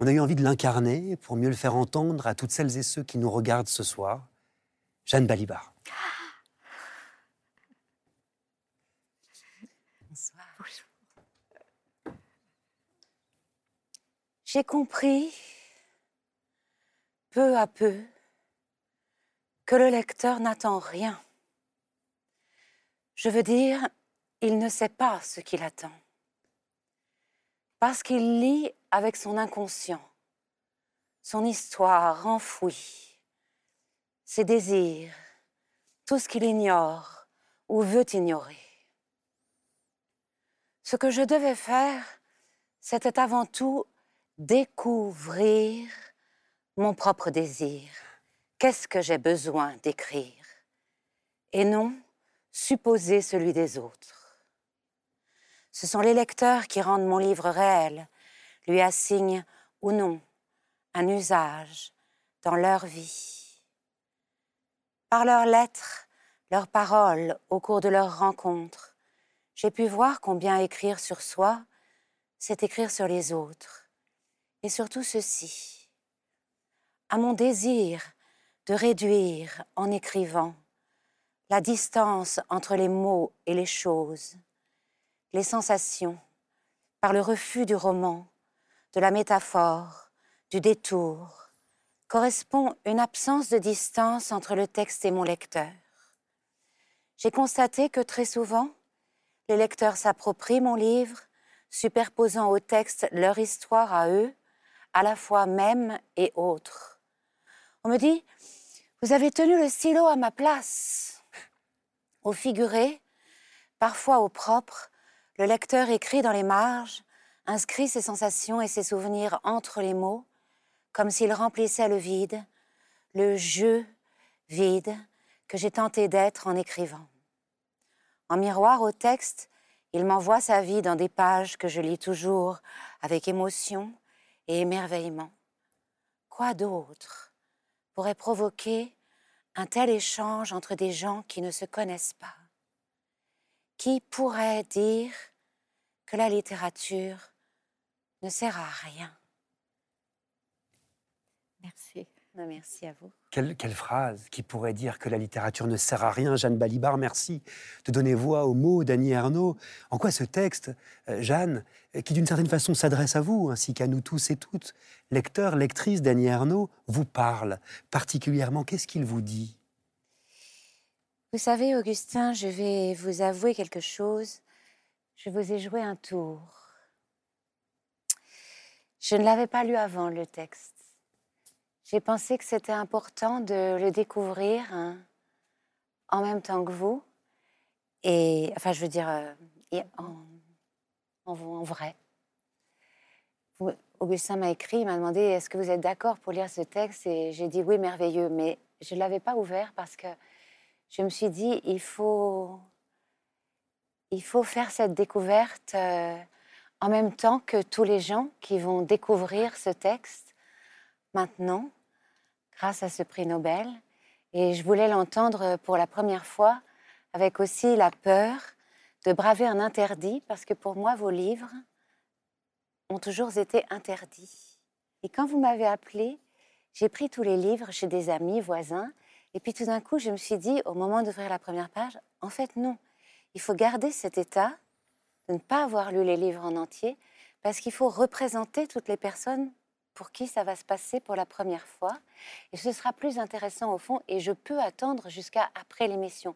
on a eu envie de l'incarner pour mieux le faire entendre à toutes celles et ceux qui nous regardent ce soir. Jeanne Balibar. J'ai compris, peu à peu, que le lecteur n'attend rien. Je veux dire, il ne sait pas ce qu'il attend. Parce qu'il lit avec son inconscient, son histoire enfouie, ses désirs, tout ce qu'il ignore ou veut ignorer. Ce que je devais faire, c'était avant tout découvrir mon propre désir. Qu'est-ce que j'ai besoin d'écrire? Et non supposer celui des autres. Ce sont les lecteurs qui rendent mon livre réel, lui assignent ou non un usage dans leur vie. Par leurs lettres, leurs paroles au cours de leurs rencontres, j'ai pu voir combien écrire sur soi, c'est écrire sur les autres. Et surtout ceci, à mon désir de réduire en écrivant la distance entre les mots et les choses, les sensations, par le refus du roman, de la métaphore, du détour, correspond une absence de distance entre le texte et mon lecteur. J'ai constaté que très souvent, les lecteurs s'approprient mon livre, superposant au texte leur histoire à eux, à la fois même et autre. On me dit, vous avez tenu le stylo à ma place. Au figuré, parfois au propre, le lecteur écrit dans les marges, inscrit ses sensations et ses souvenirs entre les mots, comme s'il remplissait le vide, le jeu vide que j'ai tenté d'être en écrivant. En miroir au texte, il m'envoie sa vie dans des pages que je lis toujours avec émotion et émerveillement. Quoi d'autre pourrait provoquer un tel échange entre des gens qui ne se connaissent pas Qui pourrait dire que la littérature ne sert à rien Merci. Merci à vous. Quelle, phrase qui pourrait dire que la littérature ne sert à rien, Jeanne Balibar, merci de donner voix aux mots d'Annie Ernaux. En quoi ce texte, euh, Jeanne, euh, qui d'une certaine façon s'adresse à vous, ainsi qu'à nous tous et toutes, lecteurs, lectrices d'Annie Ernaux, vous parle particulièrement? Qu'est-ce qu'il vous dit? Vous savez, Augustin, je vais vous avouer quelque chose. Je vous ai joué un tour. Je ne l'avais pas lu avant, le texte. J'ai pensé que c'était important de le découvrir hein, en même temps que vous. Et, enfin, je veux dire, euh, en, vrai. Augustin m'a écrit, il m'a demandé est-ce que vous êtes d'accord pour lire ce texte? Et j'ai dit oui, merveilleux. Mais je ne l'avais pas ouvert parce que je me suis dit il faut, il faut faire cette découverte euh, en même temps que tous les gens qui vont découvrir ce texte maintenant grâce à ce prix Nobel. Et je voulais l'entendre pour la première fois avec aussi la peur de braver un interdit, parce que pour moi, vos livres ont toujours été interdits. Et quand vous m'avez appelé, j'ai pris tous les livres chez des amis, voisins, et puis tout d'un coup, je me suis dit, au moment d'ouvrir la première page, en fait, non. Il faut garder cet état de ne pas avoir lu les livres en entier, parce qu'il faut représenter toutes les personnes pour qui ça va se passer pour la première fois. Et ce sera plus intéressant au fond, et je peux attendre jusqu'à après l'émission.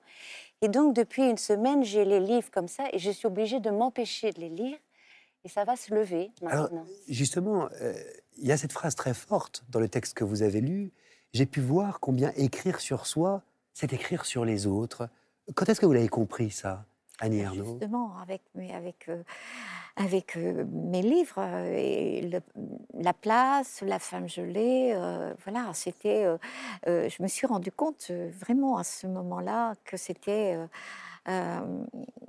Et donc, depuis une semaine, j'ai les livres comme ça, et je suis obligée de m'empêcher de les lire, et ça va se lever maintenant. justement, euh, il y a cette phrase très forte dans le texte que vous avez lu. J'ai pu voir combien écrire sur soi, c'est écrire sur les autres. Quand est-ce que vous l'avez compris, ça, Annie Ernaux Justement, avec, avec euh, avec euh, mes livres euh, et la place, la femme gelée. Voilà, c'était. je me suis rendu compte vraiment à ce moment-là que c'était.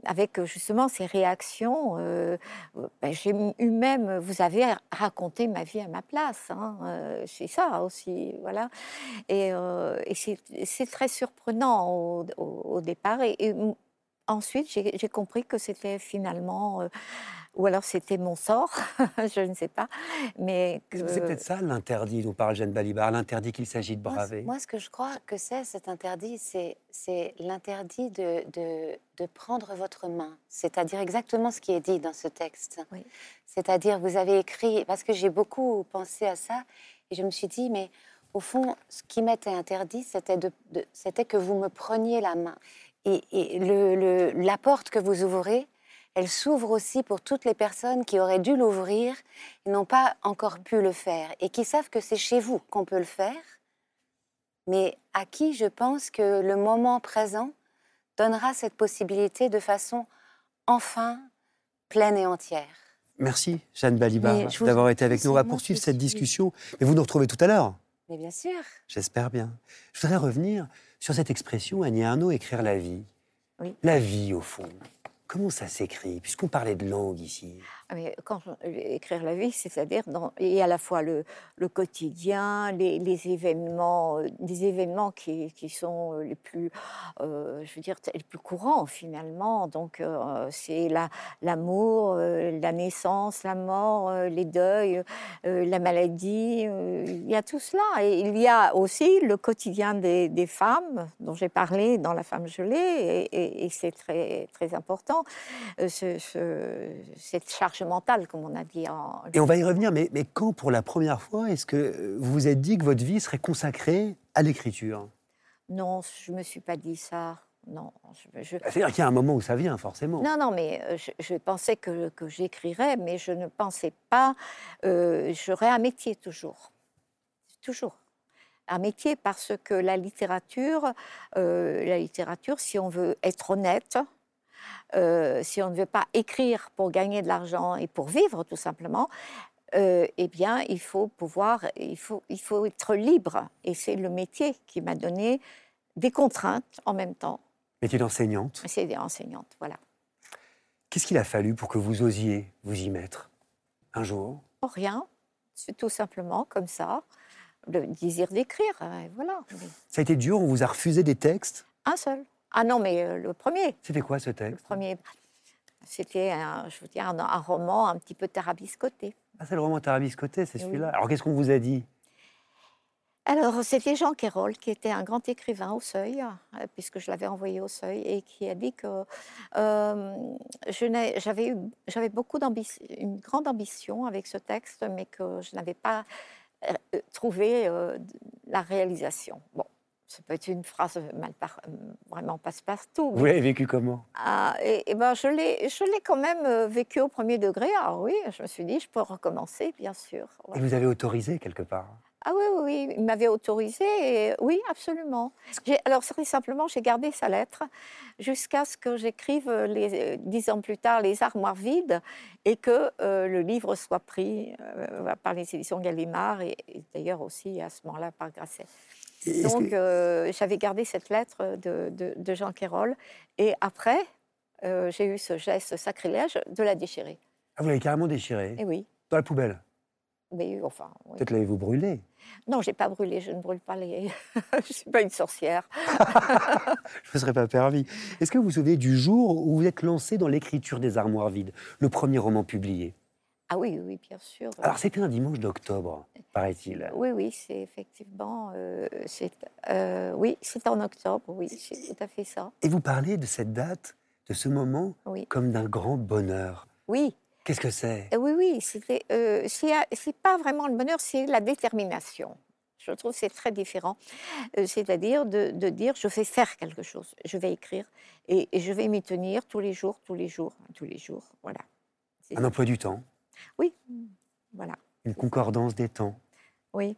avec justement ces réactions, ben, j'ai eu même, vous avez raconté ma vie à ma place, hein, c'est ça aussi, voilà. Et, c'est très surprenant au, au, départ. Et, et ensuite, j'ai compris que c'était finalement ou alors c'était mon sort, *laughs* je ne sais pas. Mais c'est peut-être ça l'interdit dont parle Jeanne Balibar, l'interdit qu'il s'agit de braver? Moi, ce que je crois que c'est cet interdit, c'est l'interdit de, de, de, prendre votre main, c'est-à-dire exactement ce qui est dit dans ce texte. C'est-à-dire, vous avez écrit, parce que j'ai beaucoup pensé à ça, et je me suis dit, mais au fond, ce qui m'était interdit, c'était que vous me preniez la main. Et, et le- le- la porte que vous ouvrez, elle s'ouvre aussi pour toutes les personnes qui auraient dû l'ouvrir et n'ont pas encore pu le faire, et qui savent que c'est chez vous qu'on peut le faire, mais à qui je pense que le moment présent donnera cette possibilité de façon enfin pleine et entière. Merci, Jeanne Balibar, d'avoir été avec nous. On va poursuivre cette discussion. Mais vous nous retrouvez tout à l'heure. Mais bien sûr. J'espère bien. Je voudrais revenir sur cette expression, Annie Arnaud, écrire la vie. Oui. La vie, au fond. Comment ça s'écrit Puisqu'on parlait de langue ici? Quand je- écrire la vie, c'est-à-dire a à la fois le, quotidien, les, événements, euh, des événements qui, sont euh, les plus, euh, je veux dire, les plus courants finalement. Donc euh, c'est la- l'amour, euh, la naissance, la mort, euh, les deuils, euh, la maladie. euh, il y a tout cela. Et il y a aussi le quotidien des, femmes dont j'ai parlé dans La femme gelée, et, et- et c'est très très important. euh, ce- ce- cette charge mentale, comme on a dit en, Et on va y revenir, mais, mais quand, pour la première fois, est-ce que euh, vous vous êtes dit que votre vie serait consacrée à l'écriture? Non, je me suis pas dit ça. Non, je, je- C'est-à-dire qu'il y a un moment où ça vient, forcément. non, non, mais euh, je, je pensais que, que j'écrirais, mais je ne pensais pas. euh, J'aurais un métier toujours, toujours. Un métier parce que la littérature, euh, la littérature, si on veut être honnête, euh, si on ne veut pas écrire pour gagner de l'argent et pour vivre tout simplement, euh, eh bien, il faut pouvoir, il faut, il faut être libre. Et c'est le métier qui m'a donné des contraintes en même temps. Métier d'enseignante. C'est des enseignantes, voilà. Qu'est-ce qu'il a fallu pour que vous osiez vous y mettre Un jour? Oh, Rien, c'est tout simplement comme ça, le désir d'écrire, euh, voilà. Ça a été dur, on vous a refusé des textes? Un seul. Ah non, mais euh, le premier, C'était quoi ce le texte premier, c'était, un, je veux dire, un, un roman un petit peu tarabiscoté. Ah, c'est le roman Tarabiscoté, c'est Oui. celui-là. Alors qu'est-ce qu'on vous a dit? Alors, c'était Jean Quérol, qui était un grand écrivain au Seuil, euh, puisque je l'avais envoyé au Seuil, et qui a dit que euh, je n'ai- j'avais eu, j'avais beaucoup d'ambition, une grande ambition avec ce texte, mais que je n'avais pas euh, trouvé euh, la réalisation. Bon, ça peut être une phrase mal par, euh, vraiment passe-passe-tout. Vous l'avez vécu comment? Ah, et, et ben, je l'ai, quand même euh, vécu au premier degré. Alors oui, je me suis dit, je peux recommencer, bien sûr. Et vous avez autorisé quelque part? Ah oui, oui, oui, il m'avait autorisé. Et, oui, absolument. Alors très simplement, j'ai gardé sa lettre jusqu'à ce que j'écrive euh, les, euh, dix ans plus tard les armoires vides et que euh, le livre soit pris euh, par les éditions Gallimard et, et d'ailleurs aussi à ce moment-là par Grasset. Donc que- euh, j'avais gardé cette lettre de, de- de Jean Quérol et après euh, j'ai eu ce geste sacrilège de la déchirer. Ah, vous l'avez carrément déchiré Et oui, Dans la poubelle mais enfin, oui. Peut-être l'avez-vous brûlé non, j'ai pas brûlé, je ne brûle pas les. *laughs* je suis pas une sorcière. *laughs* Je ne serais pas permis. Est-ce que vous vous souvenez du jour où vous êtes lancé dans l'écriture des armoires vides, le premier roman publié? Ah oui, oui, bien sûr. Alors c'était un dimanche d'octobre, paraît-il. Oui, oui, c'est effectivement. euh, c'est, euh, oui, c'est en octobre, oui, c'est tout à fait ça. Et vous parlez de cette date, de ce moment, Oui, comme d'un grand bonheur. oui, Qu'est-ce que c'est? Euh, oui, oui. C'était, euh, c'est, c'est pas vraiment le bonheur, c'est la détermination. Je trouve que c'est très différent. C'est-à-dire de, de dire je vais faire quelque chose, je vais écrire et, et je vais m'y tenir tous les jours, tous les jours, tous les jours. Voilà. C'est Un ça. emploi du temps, Oui, voilà. une concordance des temps. Oui.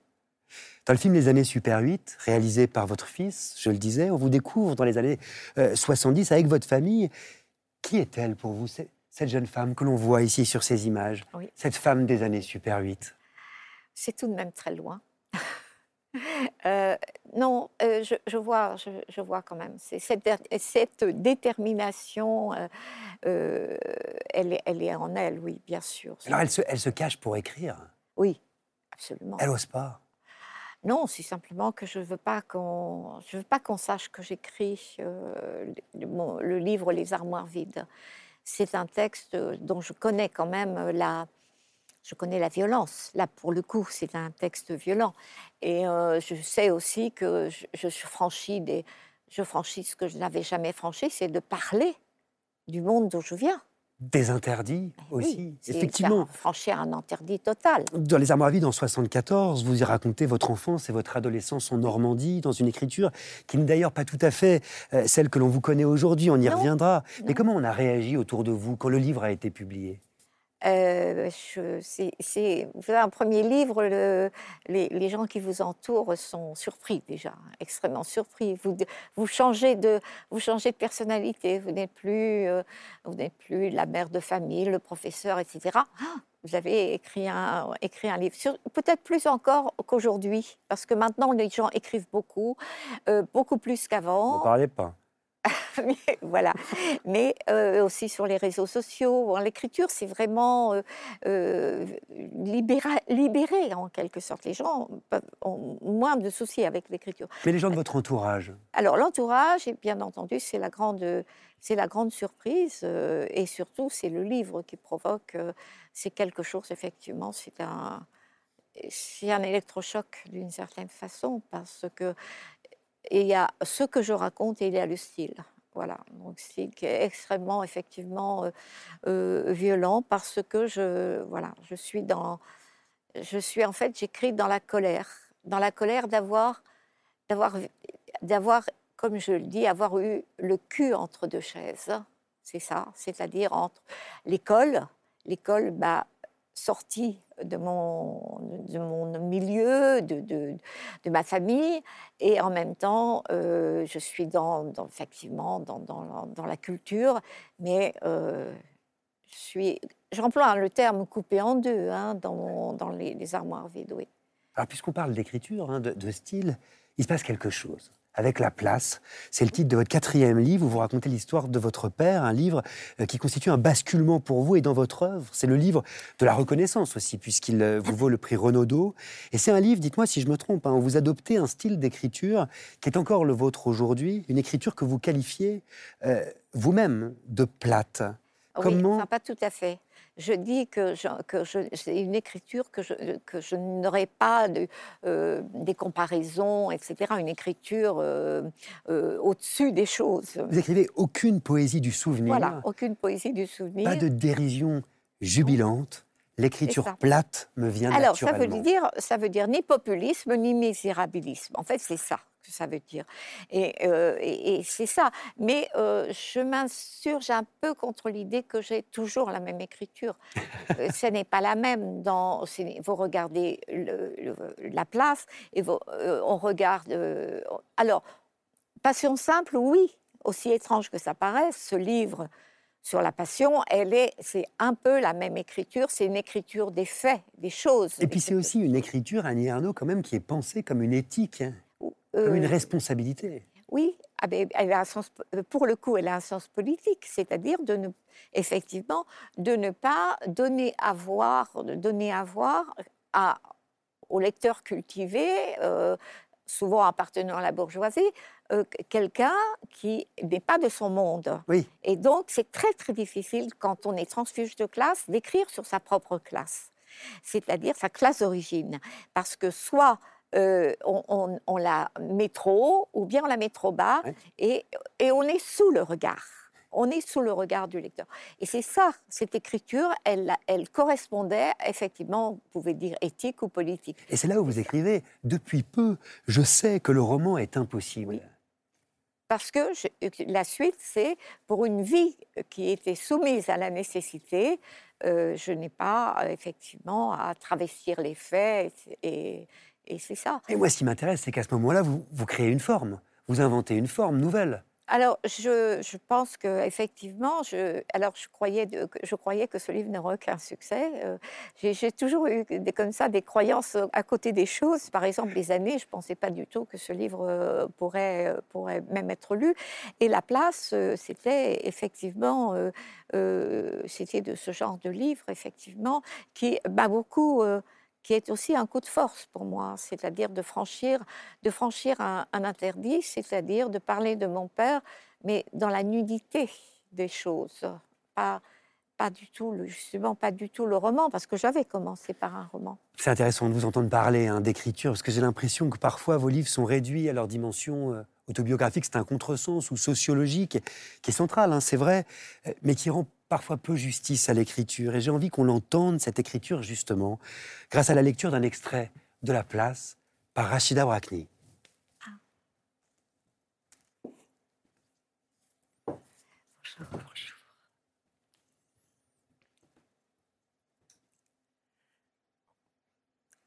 Dans le film Les années Super 8, réalisé par votre fils, je le disais, on vous découvre dans les années euh, 70 avec votre famille. Qui est-elle pour vous, cette jeune femme que l'on voit ici sur ces images Oui. Cette femme des années Super 8 c'est tout de même très loin. *laughs* Euh, non, euh, je, je vois, je, je vois quand même. Cette, détermination, euh, euh, elle, est, elle est en elle, oui, bien sûr. Alors elle se, elle se cache pour écrire. Oui, absolument. Elle n'ose pas. Non, c'est simplement que je veux pas qu'on, je veux pas qu'on sache que j'écris le, le livre Les armoires vides. C'est un texte dont je connais quand même la, je connais la violence. Là, pour le coup, c'est un texte violent. Et euh, je sais aussi que je, franchis des, je franchis ce que je n'avais jamais franchi, c'est de parler du monde d'où je viens. des interdits Eh aussi. Effectivement, franchir un interdit total. dans Les Armoires vides en 74, vous y racontez votre enfance et votre adolescence en Normandie, dans une écriture qui n'est d'ailleurs pas tout à fait euh, celle que l'on vous connaît aujourd'hui, on y Non, reviendra. Mais comment on a réagi autour de vous quand le livre a été publié? Euh, c'est- vous un premier livre, le- les, gens qui vous entourent sont surpris déjà, extrêmement surpris. Vous, vous, changez, de, vous personnalité, vous n'êtes plus, euh, vous n'êtes plus la mère de famille, le professeur, etc. Ah, Vous avez écrit un, livre, peut-être plus encore qu'aujourd'hui, parce que maintenant les gens écrivent beaucoup, euh, beaucoup plus Vous qu'avant. ne parlez pas. *laughs* Mais voilà. Mais euh, aussi sur les réseaux sociaux. L'écriture, c'est vraiment euh, euh, libéra- libéré en quelque sorte. Les gens ont moins de soucis avec l'écriture. Mais les gens de votre entourage, Alors l'entourage, bien entendu, c'est la grande, c'est la grande surprise. euh, et surtout, c'est le livre qui provoque. euh, c'est quelque chose, effectivement, c'est un, c'est un électrochoc d'une certaine façon parce que il y a ce que je raconte et il y a le style. Voilà, donc style extrêmement effectivement euh, euh, violent parce que je voilà, je suis dans, je suis en fait j'écris dans la colère, dans la colère d'avoir d'avoir d'avoir comme je le dis avoir eu le cul entre deux chaises, c'est ça, c'est-à-dire entre l'école, l'école m'a sorti de mon, de mon milieu, de, de, de ma famille, et en même temps, euh, je suis dans, effectivement dans, dans, dans la culture, mais euh, je suis, j'emploie le terme coupé en deux hein, dans, dans les, armoires vides, oui. alors puisqu'on parle d'écriture, hein, de style, il se passe quelque chose. Avec la place, c'est le titre de votre quatrième livre où vous racontez l'histoire de votre père, un livre euh, qui constitue un basculement pour vous et dans votre œuvre. C'est le livre de la reconnaissance aussi, puisqu'il euh, vous vaut le prix Renaudot. Et c'est un livre, dites-moi si je me trompe, hein, où vous adoptez un style d'écriture qui est encore le vôtre aujourd'hui, une écriture que vous qualifiez euh, vous-même de plate. Oui, Comment- enfin, pas tout à fait. Je dis que, je- que je- c'est une écriture que je, que je n'aurai pas de, euh, des comparaisons, etc. Une écriture euh, euh, au-dessus des choses. Vous écrivez aucune poésie du souvenir. Voilà, aucune poésie du souvenir. Pas de dérision jubilante. L'écriture plate me vient Alors, ça veut naturellement. dire, ça veut dire ni populisme ni misérabilisme. En fait, c'est ça que ça veut dire. Et, euh, et- et c'est ça. Mais euh, je m'insurge un peu contre l'idée que j'ai toujours la même écriture. Euh, Ce n'est pas la même. Dans, vous regardez le- le- la place et vous- euh, on regarde. alors, Passion simple, oui. Aussi étrange que ça paraisse, ce livre sur la passion, elle est, c'est un peu la même écriture. C'est une écriture des faits, des choses. Et puis c'est aussi une écriture, Annie Arnaud, quand même, qui est pensée comme une éthique, hein, comme une Euh, responsabilité. Oui, ah ben, elle a un sens, euh, pour le coup, elle a un sens politique, c'est-à-dire de ne, effectivement, de ne pas donner à voir, de donner à voir à, aux lecteurs cultivés, euh, souvent appartenant à la bourgeoisie, euh, quelqu'un qui n'est pas de son monde. Oui. Et donc, c'est très, très difficile, quand on est transfuge de classe, d'écrire sur sa propre classe, c'est-à-dire sa classe d'origine. Parce que soit euh, on, on- on la met trop haut, ou bien on la met trop bas, Ouais. et, et on est sous le regard. On est sous le regard du lecteur. Et c'est ça, cette écriture, elle, elle correspondait effectivement, vous pouvez dire éthique ou politique. Et c'est là où vous écrivez, depuis peu, je sais que le roman est impossible. Oui. Parce que je- la suite, c'est pour une vie qui était soumise à la nécessité, euh, je n'ai pas effectivement à travestir les faits, et, et c'est ça. Et moi, ce qui m'intéresse, c'est qu'à ce moment-là, vous, vous créez une forme. Vous inventez une forme nouvelle. Alors, je, je pense que effectivement, je, alors je croyais, de- je croyais que ce livre n'aurait aucun succès. Euh, j'ai, toujours eu des, comme ça des croyances euh, à côté des choses. Par exemple, les années, je ne pensais pas du tout que ce livre euh, pourrait, pourrait même être lu. Et la place, c'était effectivement, euh, euh, c'était de ce genre de livre, effectivement, qui m'a beaucoup. Qui est aussi un coup de force pour moi, c'est-à-dire de franchir, de franchir un, un interdit, c'est-à-dire de parler de mon père, mais dans la nudité des choses, pas, pas du tout, le- justement, pas du tout le roman, parce que j'avais commencé par un roman. C'est intéressant de vous entendre parler hein, d'écriture, parce que j'ai l'impression que parfois vos livres sont réduits à leur dimension euh, autobiographique. C'est un contresens ou sociologique qui est central, hein, c'est vrai, euh, mais qui rend parfois peu justice à l'écriture. Et j'ai envie qu'on l'entende, cette écriture, justement, grâce à la lecture d'un extrait de La Place par Rachida Brakni.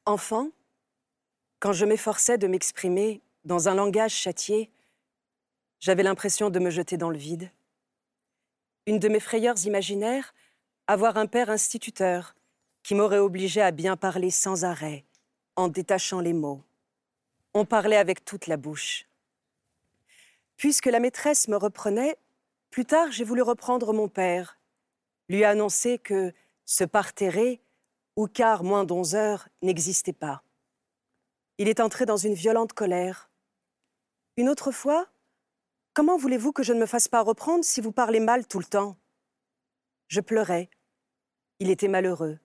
Enfant, quand je m'efforçais de m'exprimer dans un langage châtié, j'avais l'impression de me jeter dans le vide. Une de mes frayeurs imaginaires, avoir un père instituteur qui m'aurait obligé à bien parler sans arrêt, en détachant les mots. On parlait avec toute la bouche. Puisque la maîtresse me reprenait, plus tard j'ai voulu reprendre mon père, lui annoncer que ce parterré, ou quart moins d'onze heures, n'existait pas. Il est entré dans une violente colère. Une autre fois, comment voulez-vous que je ne me fasse pas reprendre si vous parlez mal tout le temps? Je pleurais. Il était malheureux.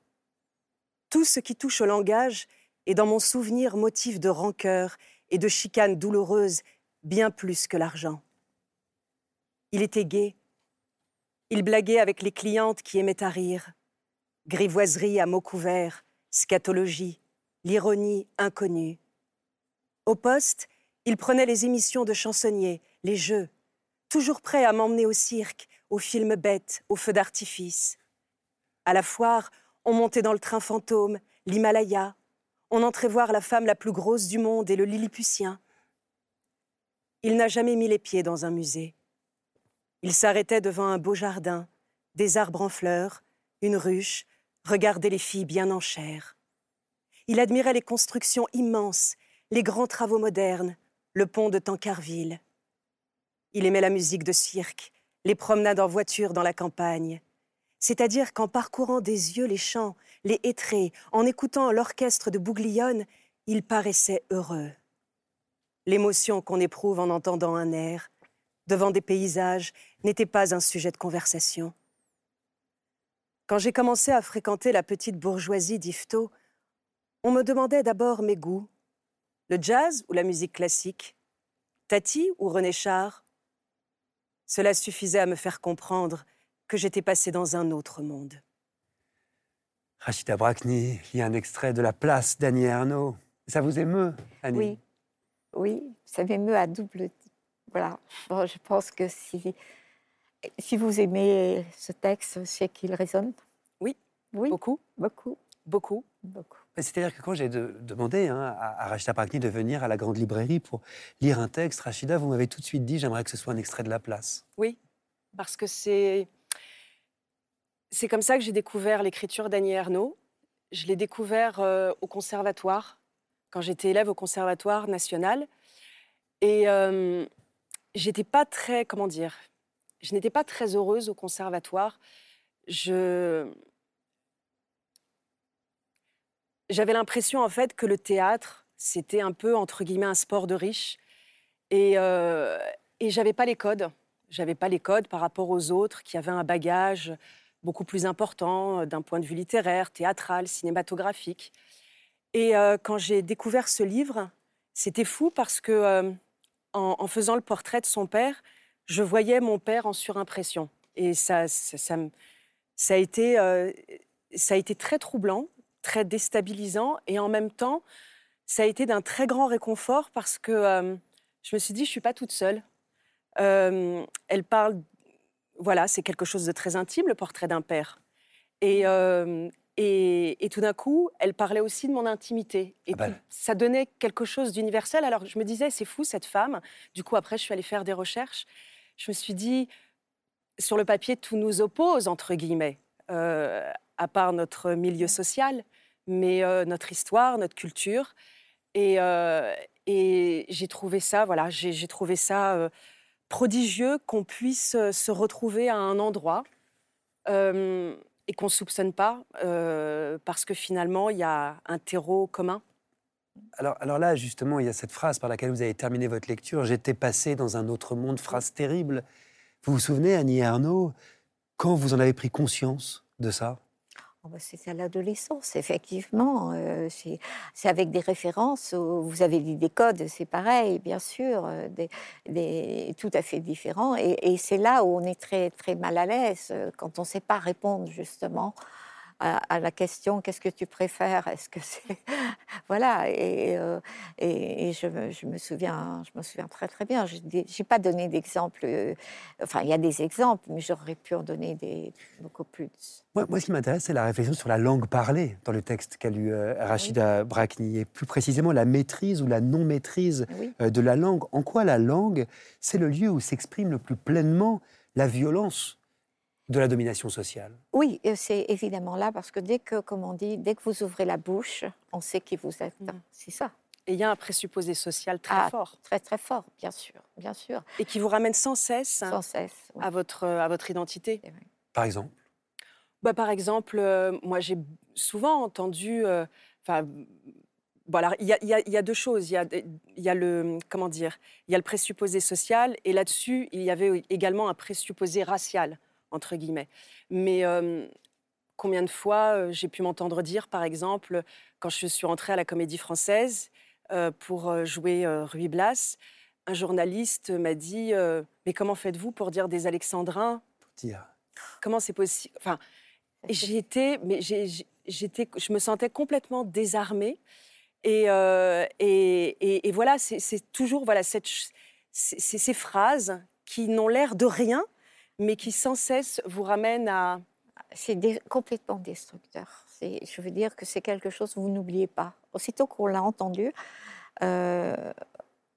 Tout ce qui touche au langage est dans mon souvenir motif de rancœur et de chicane douloureuse bien plus que l'argent. Il était gai. Il blaguait avec les clientes qui aimaient à rire. Grivoiserie à mots couverts, scatologie, l'ironie inconnue. Au poste, il prenait les émissions de chansonniers, les jeux, toujours prêt à m'emmener au cirque, aux films bêtes, aux feux d'artifice. À la foire, on montait dans le train fantôme, l'Himalaya. On entrait voir la femme la plus grosse du monde et le Lilliputien. Il n'a jamais mis les pieds dans un musée. Il s'arrêtait devant un beau jardin, des arbres en fleurs, une ruche, regardait les filles bien en chair. Il admirait les constructions immenses, les grands travaux modernes, le pont de Tancarville. Il aimait la musique de cirque, les promenades en voiture dans la campagne. C'est-à-dire qu'en parcourant des yeux les champs, les hêtrés, en écoutant l'orchestre de Bouglione, il paraissait heureux. L'émotion qu'on éprouve en entendant un air, devant des paysages, n'était pas un sujet de conversation. Quand j'ai commencé à fréquenter la petite bourgeoisie d'Ifto, on me demandait d'abord mes goûts. Le jazz ou la musique classique? Tati ou René Char? Cela suffisait à me faire comprendre que j'étais passé dans un autre monde. Rachida Brakni lit un extrait de La Place d'Annie Ernaux. Ça vous émeut, Annie? Oui, oui, ça m'émeut à double. Voilà, Bon, je pense que si, si vous aimez ce texte, c'est qu'il résonne. Oui, Oui, beaucoup, beaucoup, beaucoup. beaucoup. C'est-à-dire que quand j'ai de- demandé hein, à, Rachida Brakni de venir à la grande librairie pour lire un texte, Rachida, vous m'avez tout de suite dit j'aimerais que ce soit un extrait de La Place. Oui, parce que c'est c'est comme ça que j'ai découvert l'écriture d'Annie Ernaux. Je l'ai découvert euh, au conservatoire, quand j'étais élève au conservatoire national. Et euh, j'étais pas très, comment dire, je n'étais pas très heureuse au conservatoire. Je j'avais l'impression en fait que le théâtre c'était un peu entre guillemets un sport de riche et euh, et j'avais pas les codes. J'avais pas les codes par rapport aux autres qui avaient un bagage beaucoup plus important euh, d'un point de vue littéraire, théâtral, cinématographique. Et euh, quand j'ai découvert ce livre, c'était fou parce que euh, en, faisant le portrait de son père, je voyais mon père en surimpression. Et ça, ça, a été, ça a été très troublant, très déstabilisant, et en même temps, ça a été d'un très grand réconfort parce que euh, je me suis dit, je suis pas toute seule. Euh, elle parle, voilà, c'est quelque chose de très intime, le portrait d'un père. Et, euh, et, et tout d'un coup, elle parlait aussi de mon intimité. Et Ah bah. tout- ça donnait quelque chose d'universel. Alors je me disais, c'est fou cette femme. Du coup, après, je suis allée faire des recherches. Je me suis dit, sur le papier, tout nous oppose, entre guillemets, à part notre milieu social, mais euh, notre histoire, notre culture. Et, euh, et j'ai trouvé ça, voilà, j'ai trouvé ça euh, prodigieux qu'on puisse se retrouver à un endroit et qu'on ne soupçonne pas, parce que finalement, il y a un terreau commun. Alors, alors là, justement, il y a cette phrase par laquelle vous avez terminé votre lecture J'étais passé dans un autre monde, phrase terrible. Vous vous souvenez, Annie Ernaux, quand vous en avez pris conscience de ça? C'est à l'adolescence, effectivement. Euh, c'est avec des références. vous avez dit des codes, c'est pareil, bien sûr, euh, tout à fait différents. Et, et c'est là où on est très, très mal à l'aise, euh, quand on ne sait pas répondre, justement, à, la question qu'est-ce que tu préfères? Est-ce que c'est *laughs* voilà et, euh, et, je, me souviens je me souviens très très bien. Je n'ai pas donné d'exemple. Euh, enfin, il y a des exemples, mais j'aurais pu en donner des beaucoup plus. Moi, moi ce qui m'intéresse, c'est la réflexion sur la langue parlée dans le texte qu'a lu euh, Rachida Brakni, et plus précisément la maîtrise ou la non maîtrise de la langue. En quoi la langue, c'est le lieu où s'exprime le plus pleinement la violence de la domination sociale Oui, c'est évidemment là, parce que dès que, comme on dit, dès que vous ouvrez la bouche, on sait qui vous êtes. Mm. C'est ça. Et il y a un présupposé social très ah, fort. Très, très fort, bien sûr, bien sûr. Et qui vous ramène sans cesse, sans cesse à, votre, à votre identité. Par exemple bah, Par exemple, euh, moi j'ai souvent entendu... Euh, enfin, il y, y, a deux choses. Il y a, y a, le comment dire Il y a le présupposé social et là-dessus, il y avait également un présupposé racial entre guillemets. Mais combien de fois j'ai pu m'entendre dire, par exemple, quand je suis rentrée à la Comédie Française pour jouer Ruy Blas, un journaliste m'a dit Mais comment faites-vous pour dire des Alexandrins? Dire. Comment c'est possible Enfin, *laughs* j'étais, mais j'étais, je me sentais complètement désarmée. Et, et, et, voilà, c'est toujours voilà cette, ces phrases qui n'ont l'air de rien, mais qui sans cesse vous ramène à... C'est complètement destructeur. Je veux dire que c'est quelque chose que vous n'oubliez pas. Aussitôt qu'on l'a entendu, euh,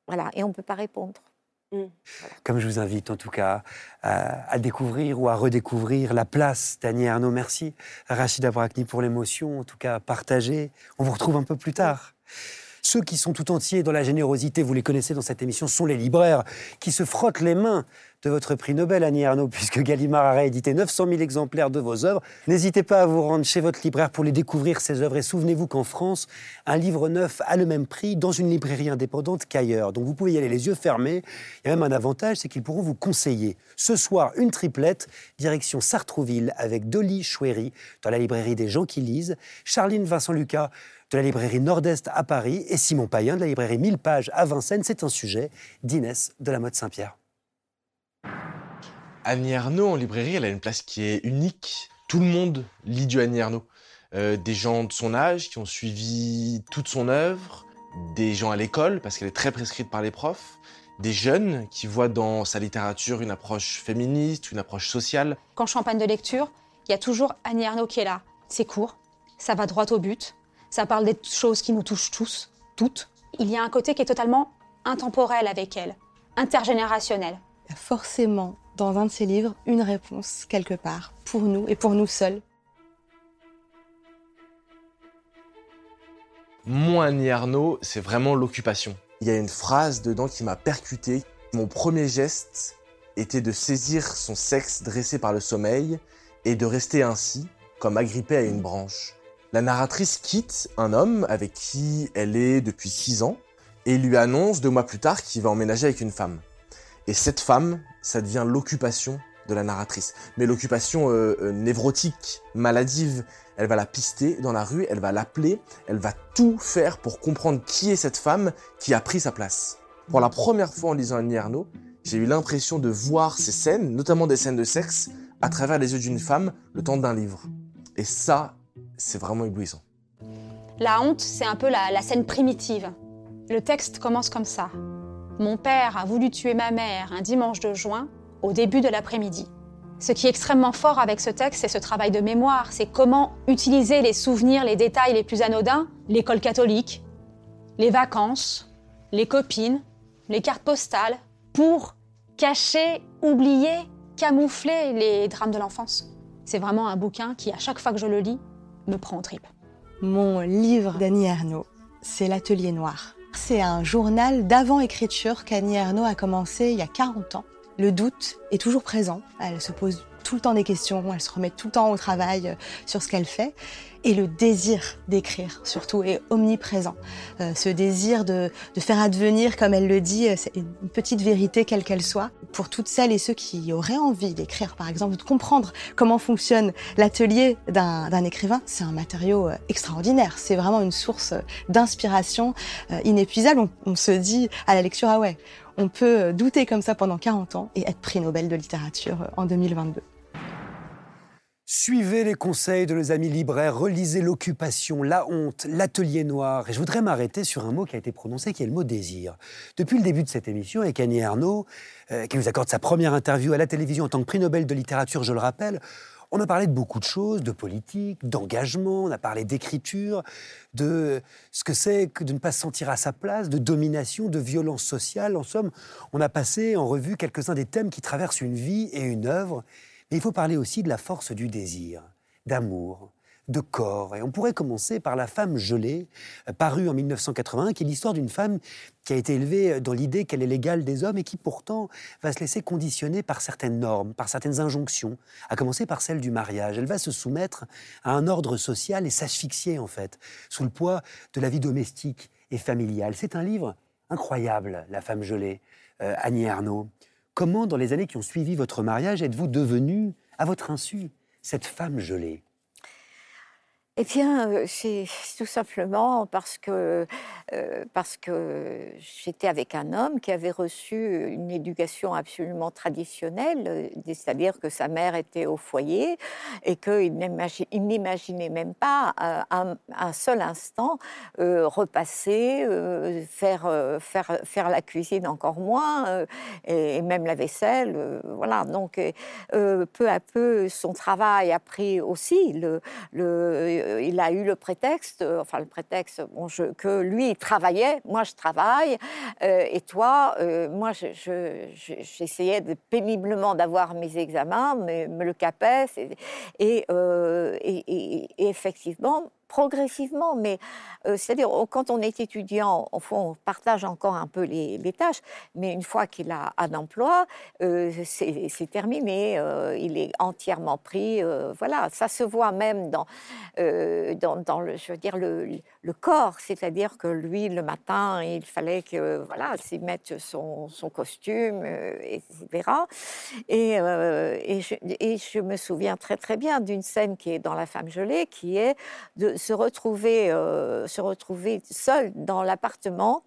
voilà, et on ne peut pas répondre. Mm. Comme je vous invite en tout cas à, découvrir ou à redécouvrir la place d'Annie Arnaud. Merci Rachida Brakni pour l'émotion, en tout cas partagée. On vous retrouve un peu plus tard. Ceux qui sont tout entiers dans la générosité, vous les connaissez dans cette émission, sont les libraires qui se frottent les mains de votre prix Nobel, Annie Arnaud, *laughs* puisque Gallimard a réédité 900 000 exemplaires de vos œuvres. N'hésitez pas à vous rendre chez votre libraire pour les découvrir, ces œuvres. Et souvenez-vous qu'en France, un livre neuf a le même prix dans une librairie indépendante qu'ailleurs. Donc vous pouvez y aller les yeux fermés. Il y a même un avantage, c'est qu'ils pourront vous conseiller. Ce soir, une triplette, direction Sartrouville, avec Dolly Chouéry, dans la librairie des gens qui lisent, Charline Vincent Lucas, de la librairie Nord-Est à Paris, et Simon Payen de la librairie 1000 pages à Vincennes. C'est un sujet d'Inès de la mode Saint-Pierre. Annie Ernaux en librairie, elle a une place qui est unique. Tout le monde lit du Annie Ernaux. Euh, des gens de son âge qui ont suivi toute son œuvre, des gens à l'école parce qu'elle est très prescrite par les profs, des jeunes qui voient dans sa littérature une approche féministe, une approche sociale. Quand je suis en panne de lecture, il y a toujours Annie Ernaux qui est là. C'est court, ça va droit au but, ça parle des choses qui nous touchent tous, toutes. Il y a un côté qui est totalement intemporel avec elle, intergénérationnel. Il y a forcément dans un de ses livres une réponse quelque part, pour nous et pour nous seuls. Mon Annie Arnaud, c'est vraiment l'occupation. Il y a une phrase dedans qui m'a percuté. Mon premier geste était de saisir son sexe dressé par le sommeil et de rester ainsi, comme agrippé à une branche. La narratrice quitte un homme avec qui elle est depuis six ans et lui annonce deux mois plus tard qu'il va emménager avec une femme. Et cette femme, ça devient l'occupation de la narratrice. Mais l'occupation euh, euh, névrotique, maladive, elle va la pister dans la rue, elle va l'appeler, elle va tout faire pour comprendre qui est cette femme qui a pris sa place. Pour la première fois en lisant Annie Arnaud, j'ai eu l'impression de voir ces scènes, notamment des scènes de sexe, à travers les yeux d'une femme, le temps d'un livre. Et ça, c'est vraiment éblouissant. La honte, c'est un peu la, scène primitive. Le texte commence comme ça. Mon père a voulu tuer ma mère un dimanche de juin, au début de l'après-midi. Ce qui est extrêmement fort avec ce texte, c'est ce travail de mémoire. C'est comment utiliser les souvenirs, les détails les plus anodins, l'école catholique, les vacances, les copines, les cartes postales, pour cacher, oublier, camoufler les drames de l'enfance. C'est vraiment un bouquin qui, à chaque fois que je le lis, prend en trip. Mon livre d'Annie Ernaux, c'est L'Atelier Noir. C'est un journal d'avant-écriture qu'Annie Ernaux a commencé il y a 40 ans. Le doute est toujours présent. Elle se pose tout le temps des questions, elle se remet tout le temps au travail euh, sur ce qu'elle fait. Et le désir d'écrire, surtout, est omniprésent. Euh, ce désir de, de, faire advenir, comme elle le dit, euh, une petite vérité, quelle qu'elle soit. Pour toutes celles et ceux qui auraient envie d'écrire, par exemple, de comprendre comment fonctionne l'atelier d'un écrivain, c'est un matériau extraordinaire. C'est vraiment une source d'inspiration inépuisable. On, on se dit à la lecture, ah ouais, on peut douter comme ça pendant 40 ans et être prix Nobel de littérature en 2022. Suivez les conseils de nos amis libraires, relisez l'occupation, la honte, l'atelier noir. Et je voudrais m'arrêter sur un mot qui a été prononcé, qui est le mot désir. Depuis le début de cette émission, avec Annie Ernaux, euh, qui nous accorde sa première interview à la télévision en tant que prix Nobel de littérature, je le rappelle, on a parlé de beaucoup de choses, de politique, d'engagement, on a parlé d'écriture, de ce que c'est que de ne pas se sentir à sa place, de domination, de violence sociale. En somme, on a passé en revue quelques-uns des thèmes qui traversent une vie et une œuvre mais il faut parler aussi de la force du désir, d'amour, de corps. Et on pourrait commencer par La femme gelée, euh, parue en 1981, qui est l'histoire d'une femme qui a été élevée euh, dans l'idée qu'elle est l'égale des hommes et qui pourtant va se laisser conditionner par certaines normes, par certaines injonctions, à commencer par celle du mariage. Elle va se soumettre à un ordre social et s'asphyxier en fait, sous le poids de la vie domestique et familiale. C'est un livre incroyable, La femme gelée, euh, Annie Arnaud. Comment, dans les années qui ont suivi votre mariage, êtes-vous devenue, à votre insu, cette femme gelée? Eh bien, euh, c'est *laughs* tout simplement parce que, euh, que j'étais avec un homme qui avait reçu une éducation absolument traditionnelle, euh, c'est-à-dire que sa mère était au foyer et qu'il n'imaginait même pas un, seul instant repasser, faire, faire, faire la cuisine encore moins, et, même la vaisselle. voilà, donc peu à peu, son travail a pris aussi le euh, il a eu le prétexte, euh, enfin le prétexte, que lui il travaillait, moi je travaille, euh, et toi, moi j'essayais péniblement d'avoir mes examens, mais me le capais, et, et, effectivement, progressivement, mais euh, c'est-à-dire quand on est étudiant, au fond, on partage encore un peu les, tâches, mais une fois qu'il a un emploi, euh, c'est terminé, euh, il est entièrement pris. voilà, ça se voit même dans, dans, le, je veux dire, le, le corps, c'est-à-dire que lui, le matin, il fallait que voilà, s'il mette son, son costume, etc. Et, et, je, et je me souviens très très bien d'une scène qui est dans La femme gelée, qui est de se retrouver, euh, se retrouver seul dans l'appartement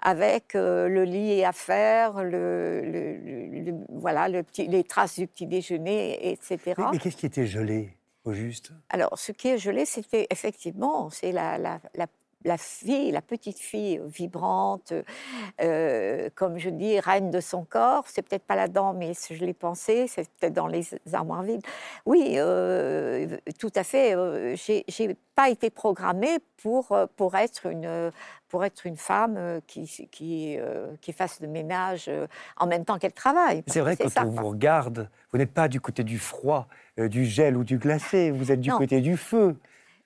avec euh, le lit à faire, le, voilà, le petit, les traces du petit déjeuner, etc. Mais, qu'est-ce qui était gelé au juste? Alors, ce qui est gelé, c'était effectivement, c'est la, la, la la fille, la petite fille vibrante, euh, comme je dis, reine de son corps. C'est peut-être pas là-dedans, mais je l'ai pensé, c'est peut-être dans les armoires vides. Oui, euh, tout à fait. Euh, j'ai pas été programmée pour, pour, être, une, pour être une femme qui, qui, qui fasse le ménage en même temps qu'elle travaille. C'est vrai, quand on vous regarde, vous n'êtes pas du côté du froid, du gel ou du glacé, vous êtes du côté du feu.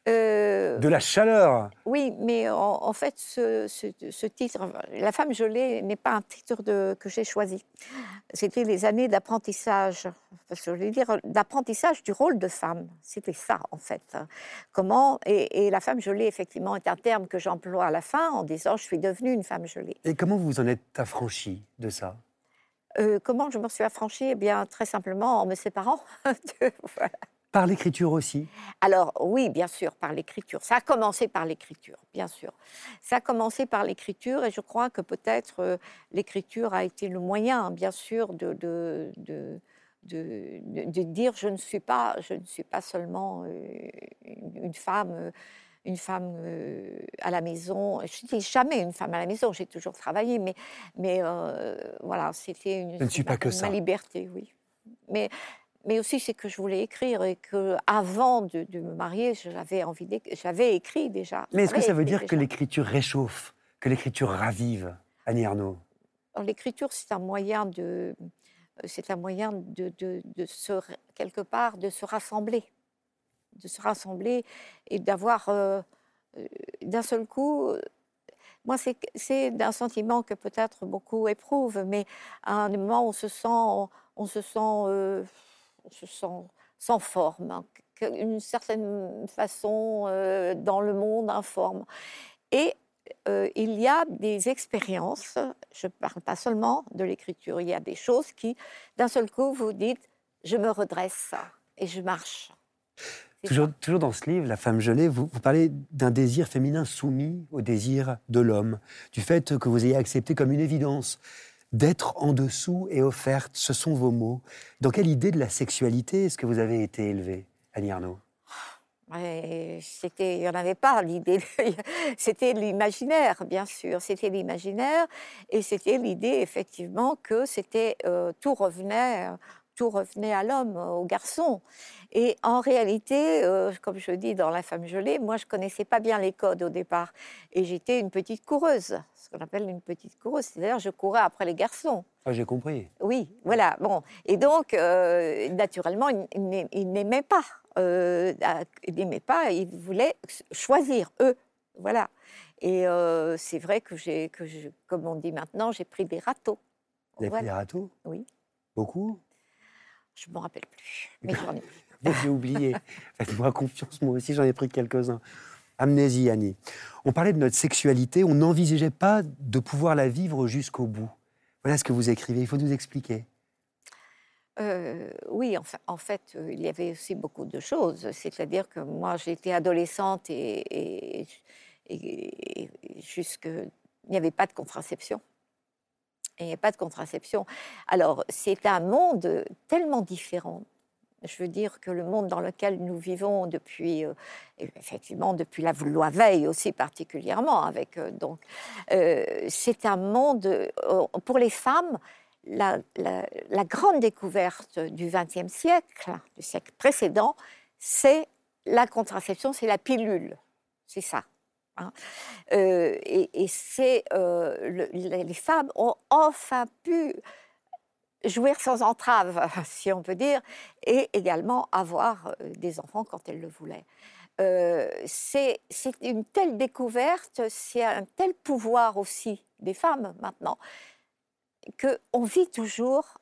Euh, de la chaleur. Oui, mais en, fait, ce, titre, La femme gelée, n'est pas un titre de, que j'ai choisi. C'était les années d'apprentissage, je voulais dire d'apprentissage du rôle de femme. C'était ça, en fait. Comment et, la femme gelée, effectivement, est un terme que j'emploie à la fin en disant je suis devenue une femme gelée. Et comment vous vous en êtes affranchie de ça? Euh, Comment je m'en suis affranchie? Eh bien, très simplement en me séparant. *laughs* voilà. Par l'écriture aussi Alors oui, bien sûr, par l'écriture. Ça a commencé par l'écriture, bien sûr. Ça a commencé par l'écriture et je crois que peut-être euh, l'écriture a été le moyen, bien sûr, de, de, de, de, dire je ne suis pas, je ne suis pas seulement euh, une femme. Euh, une femme à la maison. Je dis jamais une femme à la maison, j'ai toujours travaillé, mais, mais voilà, c'était une, je ne suis pas que ma liberté, oui. Mais mais aussi c'est que je voulais écrire et que avant de, me marier, j'avais envie j'avais écrit déjà. Mais est-ce que ça veut dire que l'écriture réchauffe, que l'écriture ravive, Annie Arnaud? L'écriture, c'est un moyen de, c'est un moyen de, de, se quelque part de se rassembler, de se rassembler et d'avoir euh, euh, d'un seul coup. Moi, c'est d'un sentiment que peut-être beaucoup éprouvent, mais à un moment, on se sent, on, se sent euh, je sens sans forme, hein, que- une certaine façon euh, dans le monde informe. Et euh, il y a des expériences, je ne parle pas seulement de l'écriture, il y a des choses qui, d'un seul coup, vous dites, je me redresse et je marche. Toujours, toujours dans ce livre, La femme gelée, vous, vous parlez d'un désir féminin soumis au désir de l'homme, du fait que vous ayez accepté comme une évidence d'être en dessous et offerte, ce sont vos mots. Dans quelle idée de la sexualité est-ce que vous avez été élevée, Annie Arnaud? C'était, il n'y en avait pas l'idée. *laughs* C'était l'imaginaire, bien sûr. C'était l'imaginaire et c'était l'idée effectivement que c'était euh, tout revenait, tout revenait à l'homme, euh, au garçon. Et en réalité, euh, comme je dis dans La femme gelée, moi je connaissais pas bien les codes au départ et j'étais une petite coureuse, ce qu'on appelle une petite coureuse. C'est-à-dire je courais après les garçons. Ah, J'ai compris. Oui, voilà. Bon, et donc, euh, naturellement, il, il n'a- il n'aimait pas. euh, il n'aimait pas. Il voulait choisir eux. Voilà. Et c'est vrai que j'ai, que je, comme on dit maintenant, j'ai pris des râteaux. Vous avez pris des râteaux? Oui. Beaucoup? Je ne me rappelle plus. Mais j'en ai *laughs* pris. Bon, J'ai oublié. Faites-moi confiance, moi aussi j'en ai pris quelques-uns. Amnésie, Annie. On parlait de notre sexualité, on n'envisageait pas de pouvoir la vivre jusqu'au bout. Voilà ce que vous écrivez, il faut nous expliquer. Euh, oui, en, fa- en fait, euh, il y avait aussi beaucoup de choses. C'est-à-dire que moi, j'étais adolescente et, et, et- et jusque. Il n'y avait pas de contraception. Avait pas de contraception. Alors, c'est un monde tellement différent. Je veux dire que le monde dans lequel nous vivons depuis, euh, et effectivement, depuis la loi Veil aussi particulièrement, avec euh, donc, euh, c'est un monde pour les femmes la- la grande découverte du XXe siècle, du siècle précédent, c'est la contraception, c'est la pilule. C'est ça. Hein. Euh, et c'est. euh, le- les femmes ont enfin pu jouir sans entrave, *laughs* si on peut dire, et également avoir euh, des enfants quand elles le voulaient. C'est une telle découverte, c'est un tel pouvoir aussi des femmes maintenant, qu'on vit toujours,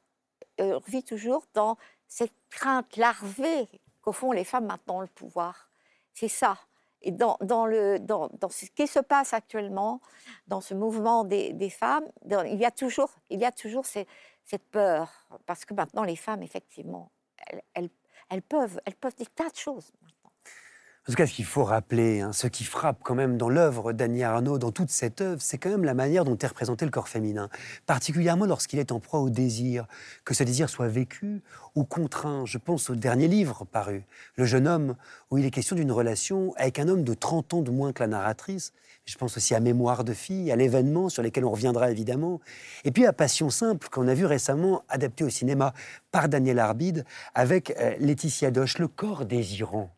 vit toujours dans cette crainte larvée qu'au fond les femmes maintenant ont le pouvoir. C'est ça. Et dans, ce qui se passe actuellement, dans ce mouvement des, femmes, il y a toujours, cette peur. Parce que maintenant, les femmes, effectivement, elles peuvent, elles peuvent des tas de choses. En tout cas, ce qu'il faut rappeler, hein, ce qui frappe quand même dans l'œuvre d'Annie Arnaud, dans toute cette œuvre, c'est quand même la manière dont est représenté le corps féminin, particulièrement lorsqu'il est en proie au désir, que ce désir soit vécu ou contraint. Je pense au dernier livre paru, Le jeune homme, où il est question d'une relation avec un homme de 30 ans de moins que la narratrice. Je pense aussi à Mémoire de fille, à l'événement sur lesquels on reviendra évidemment. Et puis à Passion simple, qu'on a vu récemment adapté au cinéma par Daniel Arbide avec euh, Laetitia Doche, Le corps désirant.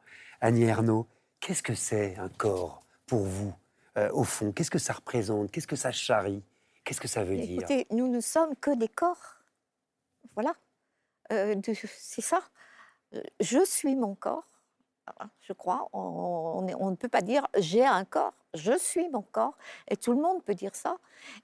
Annie Ernaux, qu'est-ce que c'est un corps pour vous, euh, au fond? Qu'est-ce que ça représente? Qu'est-ce que ça charrie? Qu'est-ce que ça veut dire? Écoutez, nous ne sommes que des corps. Voilà. Euh, c'est ça. Euh, Je suis mon corps, je crois. On ne peut pas dire j'ai un corps. Je suis mon corps. Et tout le monde peut dire ça.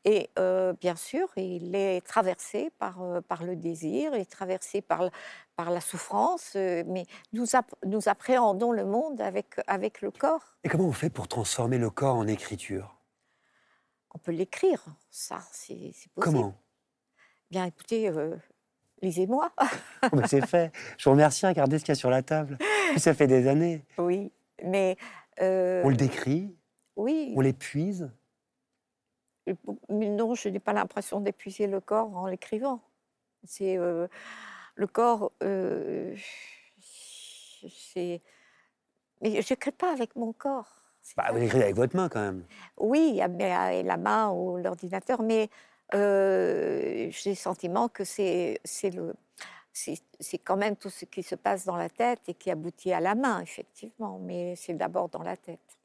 Et euh, bien sûr, il est traversé par, euh, par le désir, il est traversé par, par la souffrance. euh, mais nous, nous appréhendons le monde avec, avec le corps. Et comment on fait pour transformer le corps en écriture? On peut l'écrire, ça, c'est possible. Comment? Bien, écoutez, lisez-moi. *laughs* Oh, C'est fait. Je vous remercie, regardez ce qu'il y a sur la table. Ça fait des années. Oui, mais. On le décrit, Oui. on l'épuise. Non, je n'ai pas l'impression d'épuiser le corps en l'écrivant. C'est. euh, le corps. euh, c'est. Mais je n'écris pas avec mon corps. Bah, vous l'écrivez avec votre main quand même. Oui, mais la main ou l'ordinateur, mais euh, j'ai le sentiment que c'est le c'est quand même tout ce qui se passe dans la tête et qui aboutit à la main, effectivement, mais c'est d'abord dans la tête.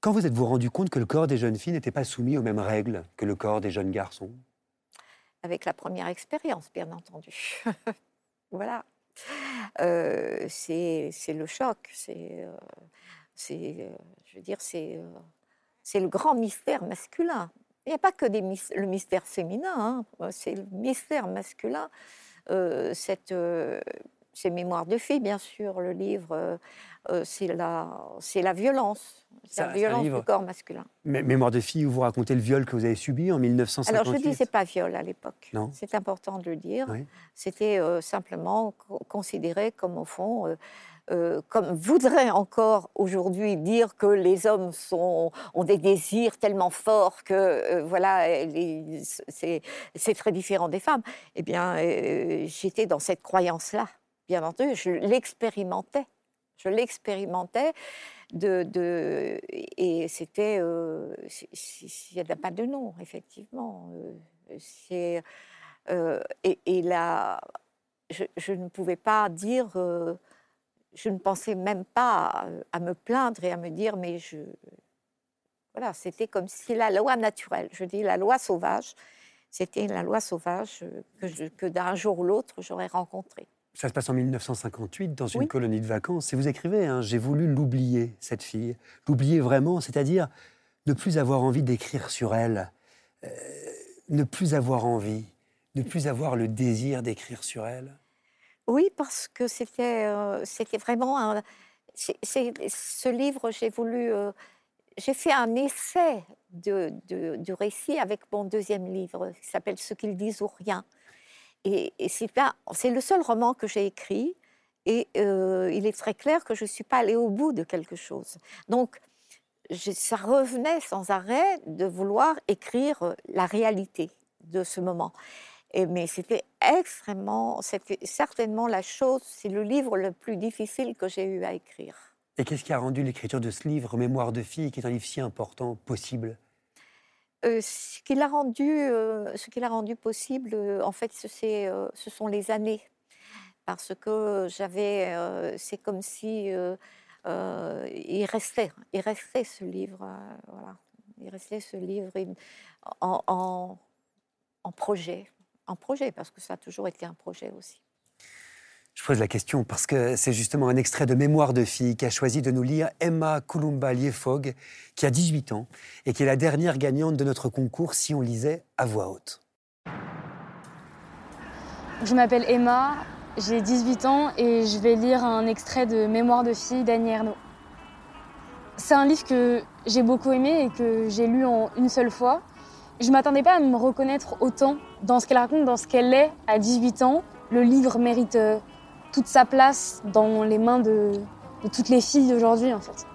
Quand vous êtes-vous rendu compte que le corps des jeunes filles n'était pas soumis aux mêmes règles que le corps des jeunes garçons? Avec la première expérience, bien entendu. *laughs* voilà. Euh, c'est le choc, c'est, euh, euh, je veux dire, c'est, le grand mystère masculin. Il n'y a pas que des le mystère féminin, hein, c'est le mystère masculin cette, euh, ces mémoires de fille, bien sûr. Le livre, euh, euh, c'est la, c'est la violence, c'est la c'est violence du corps masculin. Mé- Mémoire de fille où vous racontez le viol que vous avez subi en 1958. Alors, je ne disais pas viol à l'époque. C'est important de le dire. Oui. C'était euh, simplement co- considéré comme, au fond, euh, euh, comme voudrait encore aujourd'hui dire que les hommes sont, ont des désirs tellement forts que, euh, voilà, c'est c'est très différent des femmes. Eh bien, euh, j'étais dans cette croyance-là, bien entendu. Je l'expérimentais. Je l'expérimentais de, et c'était euh, il n'y a pas de nom effectivement Euh, euh, et, là je, ne pouvais pas dire je ne pensais même pas à, me plaindre et à me dire mais je voilà c'était comme si la loi naturelle je dis la loi sauvage c'était la loi sauvage que, que d'un jour ou l'autre j'aurais rencontrée Ça se passe en 1958 dans une Oui. colonie de vacances. Et vous écrivez, hein, j'ai voulu l'oublier, cette fille. L'oublier vraiment, c'est-à-dire ne plus avoir envie d'écrire sur elle, euh, ne plus avoir envie, ne plus avoir le désir d'écrire sur elle. Oui, parce que c'était euh, c'était vraiment un. ce livre, j'ai voulu. euh, j'ai fait un essai de, de- du récit avec mon deuxième livre, qui s'appelle Ce qu'ils disent ou rien. Et, c'est le seul roman que j'ai écrit. Et euh, il est très clair que je ne suis pas allée au bout de quelque chose. Donc, je- ça revenait sans arrêt de vouloir écrire euh, la réalité de ce moment. Et, mais c'était extrêmement, c'était certainement la chose, c'est le livre le plus difficile que j'ai eu à écrire. Et qu'est-ce qui a rendu l'écriture de ce livre, Mémoire de fille, qui est un livre si important, possible? Ce qui l'a rendu, ce qui l'a rendu possible, en fait, ce, sont les années, parce que j'avais, c'est comme si il restait, il restait ce livre, voilà, il restait ce livre en projet, en projet, parce que ça a toujours été un projet aussi. Je pose la question parce que c'est justement un extrait de Mémoire de fille qu'a choisi de nous lire Emma Kulumba Liefog, qui a 18 ans et qui est la dernière gagnante de notre concours si on lisait à voix haute. Je m'appelle Emma, j'ai 18 ans et je vais lire un extrait de Mémoire de fille d'Annie Ernaux. C'est un livre que j'ai beaucoup aimé et que j'ai lu en une seule fois. Je ne m'attendais pas à me reconnaître autant dans ce qu'elle raconte, dans ce qu'elle est à 18 ans. Le livre mérite euh, toute sa place dans les mains de, toutes les filles d'aujourd'hui en fait.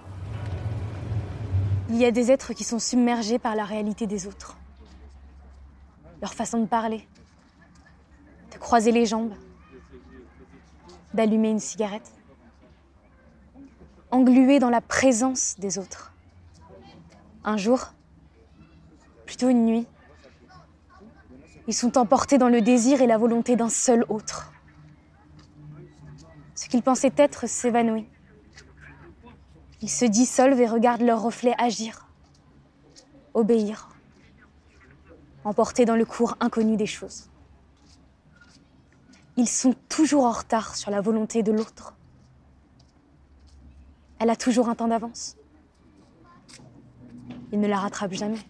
Il y a des êtres qui sont submergés par la réalité des autres. Leur façon de parler, de croiser les jambes, d'allumer une cigarette, englués dans la présence des autres. Un jour, plutôt une nuit, ils sont emportés dans le désir et la volonté d'un seul autre. Qu'ils pensaient être s'évanouit. Ils se dissolvent et regardent leur reflet agir, obéir, emportés dans le cours inconnu des choses. Ils sont toujours en retard sur la volonté de l'autre. Elle a toujours un temps d'avance. Il ne la rattrape jamais.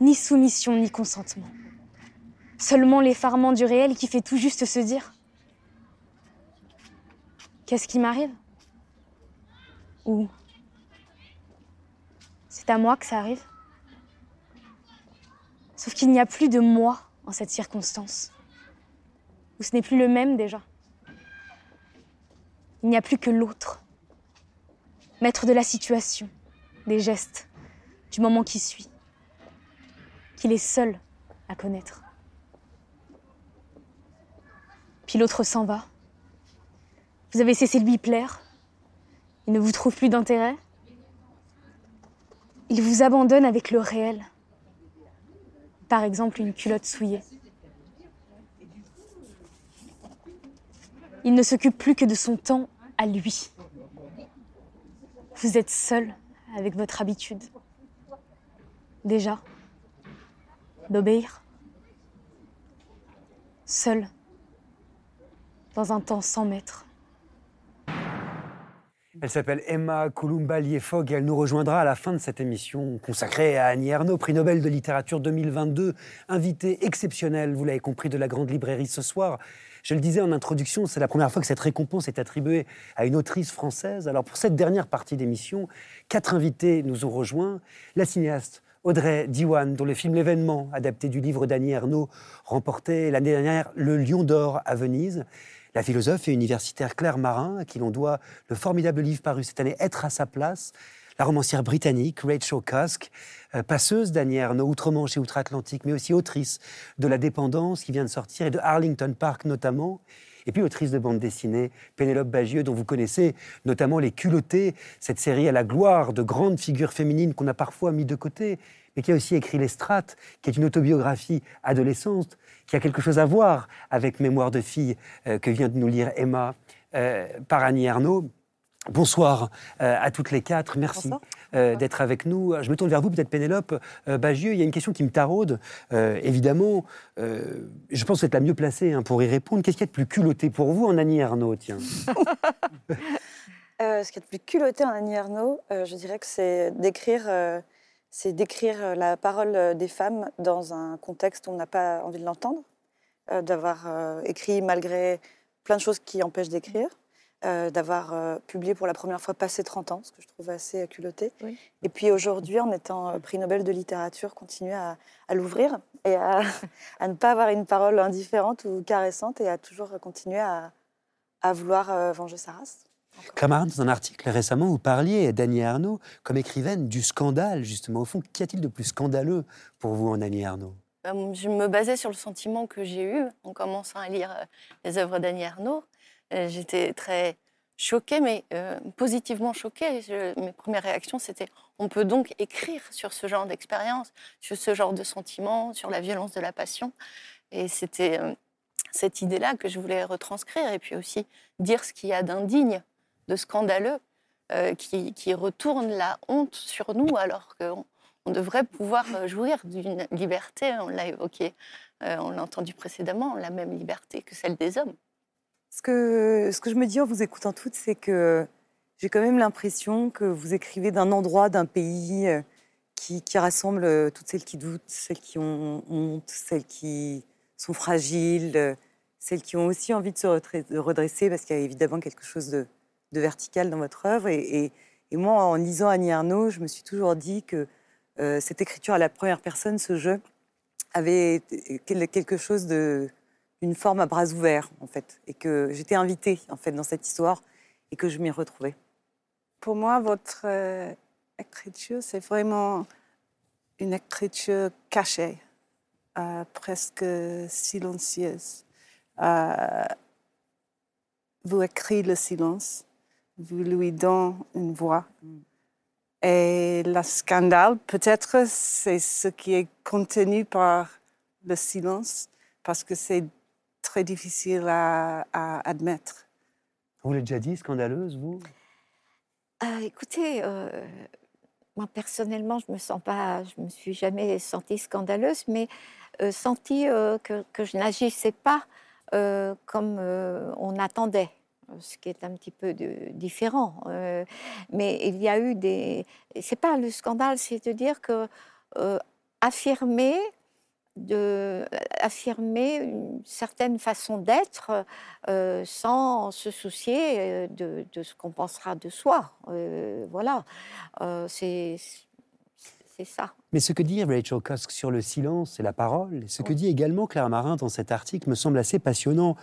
Ni soumission, ni consentement. Seulement l'effarement du réel qui fait tout juste se dire Qu'est-ce qui m'arrive? Ou C'est à moi que ça arrive? Sauf qu'il n'y a plus de moi en cette circonstance. Ou ce n'est plus le même déjà. Il n'y a plus que l'autre. Maître de la situation, des gestes, du moment qui suit. Qu'il est seul à connaître. Puis l'autre s'en va. Vous avez cessé de lui plaire. Il ne vous trouve plus d'intérêt. Il vous abandonne avec le réel. Par exemple, une culotte souillée. Il ne s'occupe plus que de son temps à lui. Vous êtes seul avec votre habitude. Déjà, d'obéir. Seul, dans un temps sans maître. Elle s'appelle Emma Columba-Liefog et elle nous rejoindra à la fin de cette émission consacrée à Annie Ernaux, prix Nobel de littérature 2022, invitée exceptionnelle, vous l'avez compris, de la Grande Librairie ce soir. Je le disais en introduction, c'est la première fois que cette récompense est attribuée à une autrice française. Alors pour cette dernière partie d'émission, quatre invités nous ont rejoints. La cinéaste Audrey Diwan, dont le film L'événement, adapté du livre d'Annie Ernaux, remportait l'année dernière le Lion d'Or à Venise. La philosophe et universitaire Claire Marin, à qui l'on doit le formidable livre paru cette année Être à sa place. La romancière britannique Rachel Cusk, euh, passeuse d'Annie Ernaux, outre-Manche et outre-Atlantique, mais aussi autrice de La Dépendance qui vient de sortir et de Arlington Park notamment. Et puis autrice de bande dessinée, Pénélope Bagieux, dont vous connaissez notamment Les Culottés, cette série à la gloire de grandes figures féminines qu'on a parfois mis de côté, mais qui a aussi écrit Les Strates, qui est une autobiographie adolescente, qui a quelque chose à voir avec Mémoire de fille euh, que vient de nous lire Emma euh, par Annie Ernaux. Bonsoir euh, à toutes les quatre. Merci euh, d'être avec nous. Je me tourne vers vous, peut-être Pénélope euh, Bagieux. Il y a une question qui me taraude. Euh, évidemment, euh, je pense être la mieux placée hein, pour y répondre. Qu'est-ce qu'il y a de plus culotté pour vous en Annie Ernaux tiens? *laughs* Euh, ce qui est le plus culotté en Annie euh, je dirais que c'est d'écrire, euh, c'est d'écrire euh, la parole euh, des femmes dans un contexte où on n'a pas envie de l'entendre, euh, d'avoir euh, écrit malgré plein de choses qui empêchent d'écrire, euh, d'avoir publié pour la première fois passé 30 ans, ce que je trouve assez culotté. Et puis aujourd'hui, en étant prix Nobel de littérature, continuer à, à l'ouvrir et à, *laughs* à ne pas avoir une parole indifférente ou caressante et à toujours continuer à, à vouloir venger sa race. Claire Marin, dans un article récemment, vous parliez d'Annie Ernaux comme écrivaine du scandale, justement. Au fond, qu'y a-t-il de plus scandaleux pour vous en Annie Ernaux Euh, Je me basais sur le sentiment que j'ai eu en commençant à lire euh, les œuvres d'Annie Ernaux. Euh, J'étais très choquée, mais positivement choquée. Mes premières réactions, c'était on peut donc écrire sur ce genre d'expérience, sur ce genre de sentiments, sur la violence de la passion. Et c'était cette idée-là que je voulais retranscrire, et puis aussi dire ce qu'il y a d'indigne, de scandaleux, euh, qui, qui retourne la honte sur nous, alors qu'on on devrait pouvoir euh, jouir d'une liberté, on l'a évoqué, euh, on l'a entendu précédemment, la même liberté que celle des hommes. Ce que, ce que je me dis en vous écoutant toutes, c'est que j'ai quand même l'impression que vous écrivez d'un endroit, d'un pays qui, qui rassemble toutes celles qui doutent, celles qui ont honte, celles qui sont fragiles, celles qui ont aussi envie de se redresser, parce qu'il y a évidemment quelque chose de, de vertical dans votre œuvre. Et, moi, en lisant Annie Ernaux, je me suis toujours dit que euh, cette écriture à la première personne, ce jeu, avait quel- quelque chose de une forme à bras ouverts en fait et que j'étais invitée en fait dans cette histoire et que je m'y retrouvais. Pour moi, votre euh, écriture, c'est vraiment une écriture cachée, euh, presque silencieuse. Euh, vous écrivez le silence, vous lui donnez une voix. Et le scandale, peut-être, c'est ce qui est contenu par le silence, parce que c'est très difficile à, à admettre. Vous l'avez déjà dit, scandaleuse, vous? Ah, écoutez, euh, moi personnellement, je me sens pas, je me suis jamais sentie scandaleuse, mais euh, sentie euh, que, que je n'agissais pas euh, comme euh, on attendait, ce qui est un petit peu différent. Euh, mais il y a eu des, c'est pas le scandale, c'est de dire que euh, affirmer affirmer une certaine façon d'être euh, sans se soucier de, ce qu'on pensera de soi. Voilà, c'est ça. Mais ce que dit Rachel Cusk sur le silence et la parole, et ce que dit également Claire Marin dans cet article me semble assez passionnant.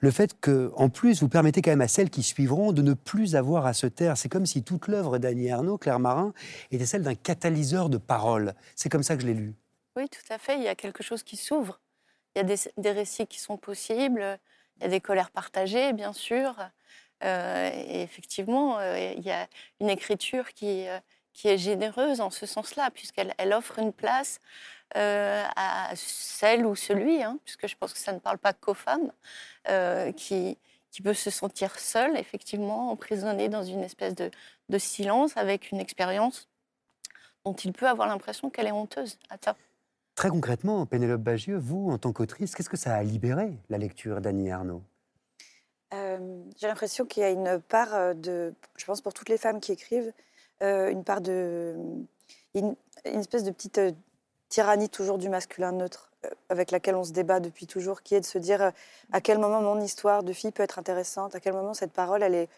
Le fait que, en plus, vous permettez quand même à celles qui suivront de ne plus avoir à se taire. C'est comme si toute l'œuvre d'Annie Ernaux, Claire Marin, était celle d'un catalyseur de parole. C'est comme ça que je l'ai lu. Oui, tout à fait. Il y a quelque chose qui s'ouvre. Il y a des, des récits qui sont possibles. Il y a des colères partagées, bien sûr. Euh, et effectivement, euh, il y a une écriture qui, euh, qui est généreuse en ce sens-là, puisqu'elle elle offre une place euh, à celle ou celui, hein, puisque je pense que ça ne parle pas qu'aux femmes, euh, qui, qui peut se sentir seule, effectivement, emprisonnée dans une espèce de, de silence avec une expérience dont il peut avoir l'impression qu'elle est honteuse. Attends. Très concrètement, Pénélope Bagieux, vous, en tant qu'autrice, qu'est-ce que ça a libéré, la lecture d'Annie Ernaux Euh, J'ai l'impression qu'il y a une part de, je pense pour toutes les femmes qui écrivent, euh, une part de, une, une espèce de petite euh, tyrannie toujours du masculin neutre euh, avec laquelle on se débat depuis toujours, qui est de se dire euh, à quel moment mon histoire de fille peut être intéressante, à quel moment cette parole elle est,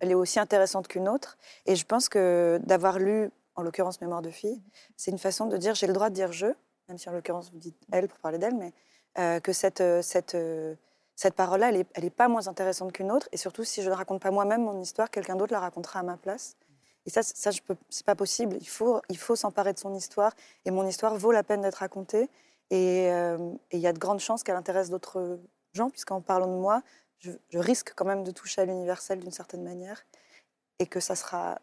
elle est aussi intéressante qu'une autre. Et je pense que d'avoir lu, en l'occurrence Mémoire de fille, c'est une façon de dire j'ai le droit de dire je, même si en l'occurrence vous dites elle pour parler d'elle, mais euh, que cette, euh, cette, euh, cette parole-là, elle n'est pas moins intéressante qu'une autre. Et surtout, si je ne raconte pas moi-même mon histoire, quelqu'un d'autre la racontera à ma place. Et ça, ça c'est pas possible. Il faut, il faut s'emparer de son histoire. Et mon histoire vaut la peine d'être racontée. Et euh, il y a de grandes chances qu'elle intéresse d'autres gens, puisqu'en parlant de moi, je, risque quand même de toucher à l'universel d'une certaine manière. Et que ça sera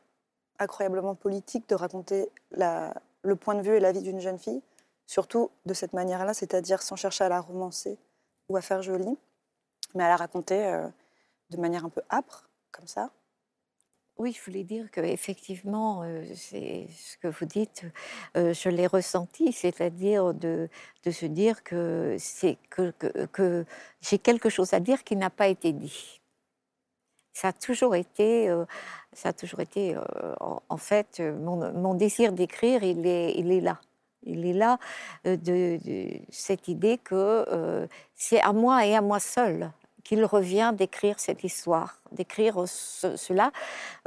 incroyablement politique de raconter le point de vue et la vie d'une jeune fille, surtout de cette manière-là, c'est-à-dire sans chercher à la romancer ou à faire jolie, mais à la raconter euh, de manière un peu âpre, comme ça. Oui, je voulais dire qu'effectivement, c'est ce que vous dites, je l'ai ressenti, c'est-à-dire de, de se dire que, que, que, que j'ai quelque chose à dire qui n'a pas été dit. Ça a toujours été, ça a toujours été en, fait, mon, désir d'écrire, il est, il est là. Il est là de, cette idée que c'est à moi et à moi seul qu'il revient d'écrire cette histoire, d'écrire ce- cela,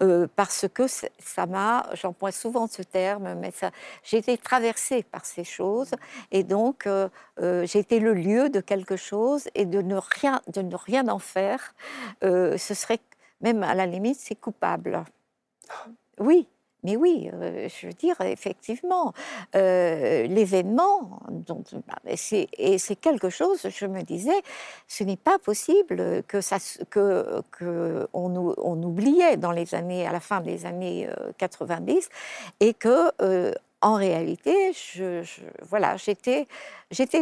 euh, parce que ça m'a, j'emploie souvent ce terme, mais ça, j'ai été traversée par ces choses, et donc euh, euh, j'ai été le lieu de quelque chose, et de ne rien, de ne rien en faire, ce serait même à la limite, c'est coupable. Oui. Mais oui, euh, je veux dire, effectivement, euh, l'événement, bah, et c'est quelque chose, je me disais, ce n'est pas possible que ça, que, on, on oubliait dans les années, à la fin des années euh, 90, et que euh, en réalité, voilà, j'étais,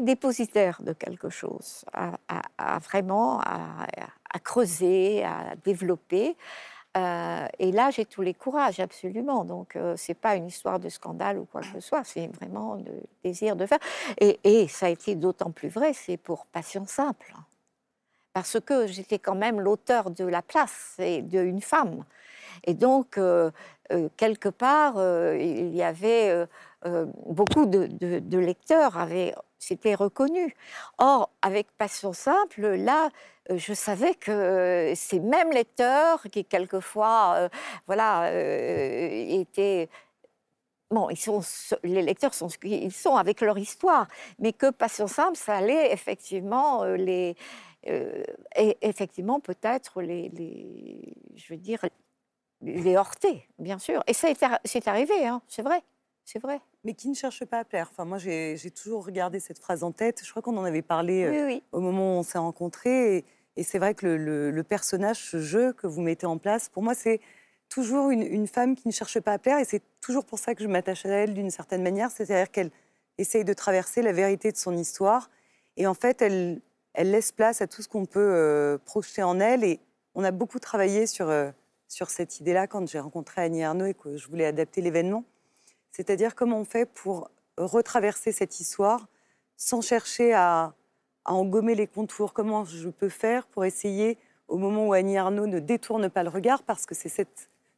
dépositaire de quelque chose, à, vraiment à creuser, à développer. Euh, et là, j'ai tous les courages, absolument. Donc, euh, c'est pas une histoire de scandale ou quoi que ce soit. C'est vraiment le désir de faire. Et, et ça a été d'autant plus vrai, c'est pour Passion simple, parce que j'étais quand même l'auteur de la place et d'une femme. Et donc, euh, euh, quelque part, euh, il y avait euh, beaucoup de, lecteurs avaient s'étaient reconnus. Or, avec Passion simple, là, je savais que ces mêmes lecteurs qui quelquefois, voilà, étaient Bon, ils sont, les lecteurs sont, qu'ils sont avec leur histoire, mais que Passion simple, ça allait effectivement les, effectivement peut-être les, les, je veux dire, les heurter, bien sûr. Et ça c'est arrivé, hein, c'est vrai, c'est vrai. Mais qui ne cherche pas à plaire. Enfin, moi, j'ai toujours regardé cette phrase en tête. Je crois qu'on en avait parlé Oui, euh, oui. au moment où on s'est rencontrés. Et, et c'est vrai que le, le- le personnage, ce jeu que vous mettez en place, pour moi, c'est toujours une, une femme qui ne cherche pas à plaire. Et c'est toujours pour ça que je m'attache à elle d'une certaine manière. C'est-à-dire qu'elle essaye de traverser la vérité de son histoire. Et en fait, elle, elle laisse place à tout ce qu'on peut euh, projeter en elle. Et on a beaucoup travaillé sur, euh, sur cette idée-là quand j'ai rencontré Annie Arnaud et que je voulais adapter l'événement. C'est-à-dire comment on fait pour retraverser cette histoire sans chercher à, à en les contours? Comment je peux faire pour essayer, au moment où Annie Arnaud ne détourne pas le regard, parce que c'est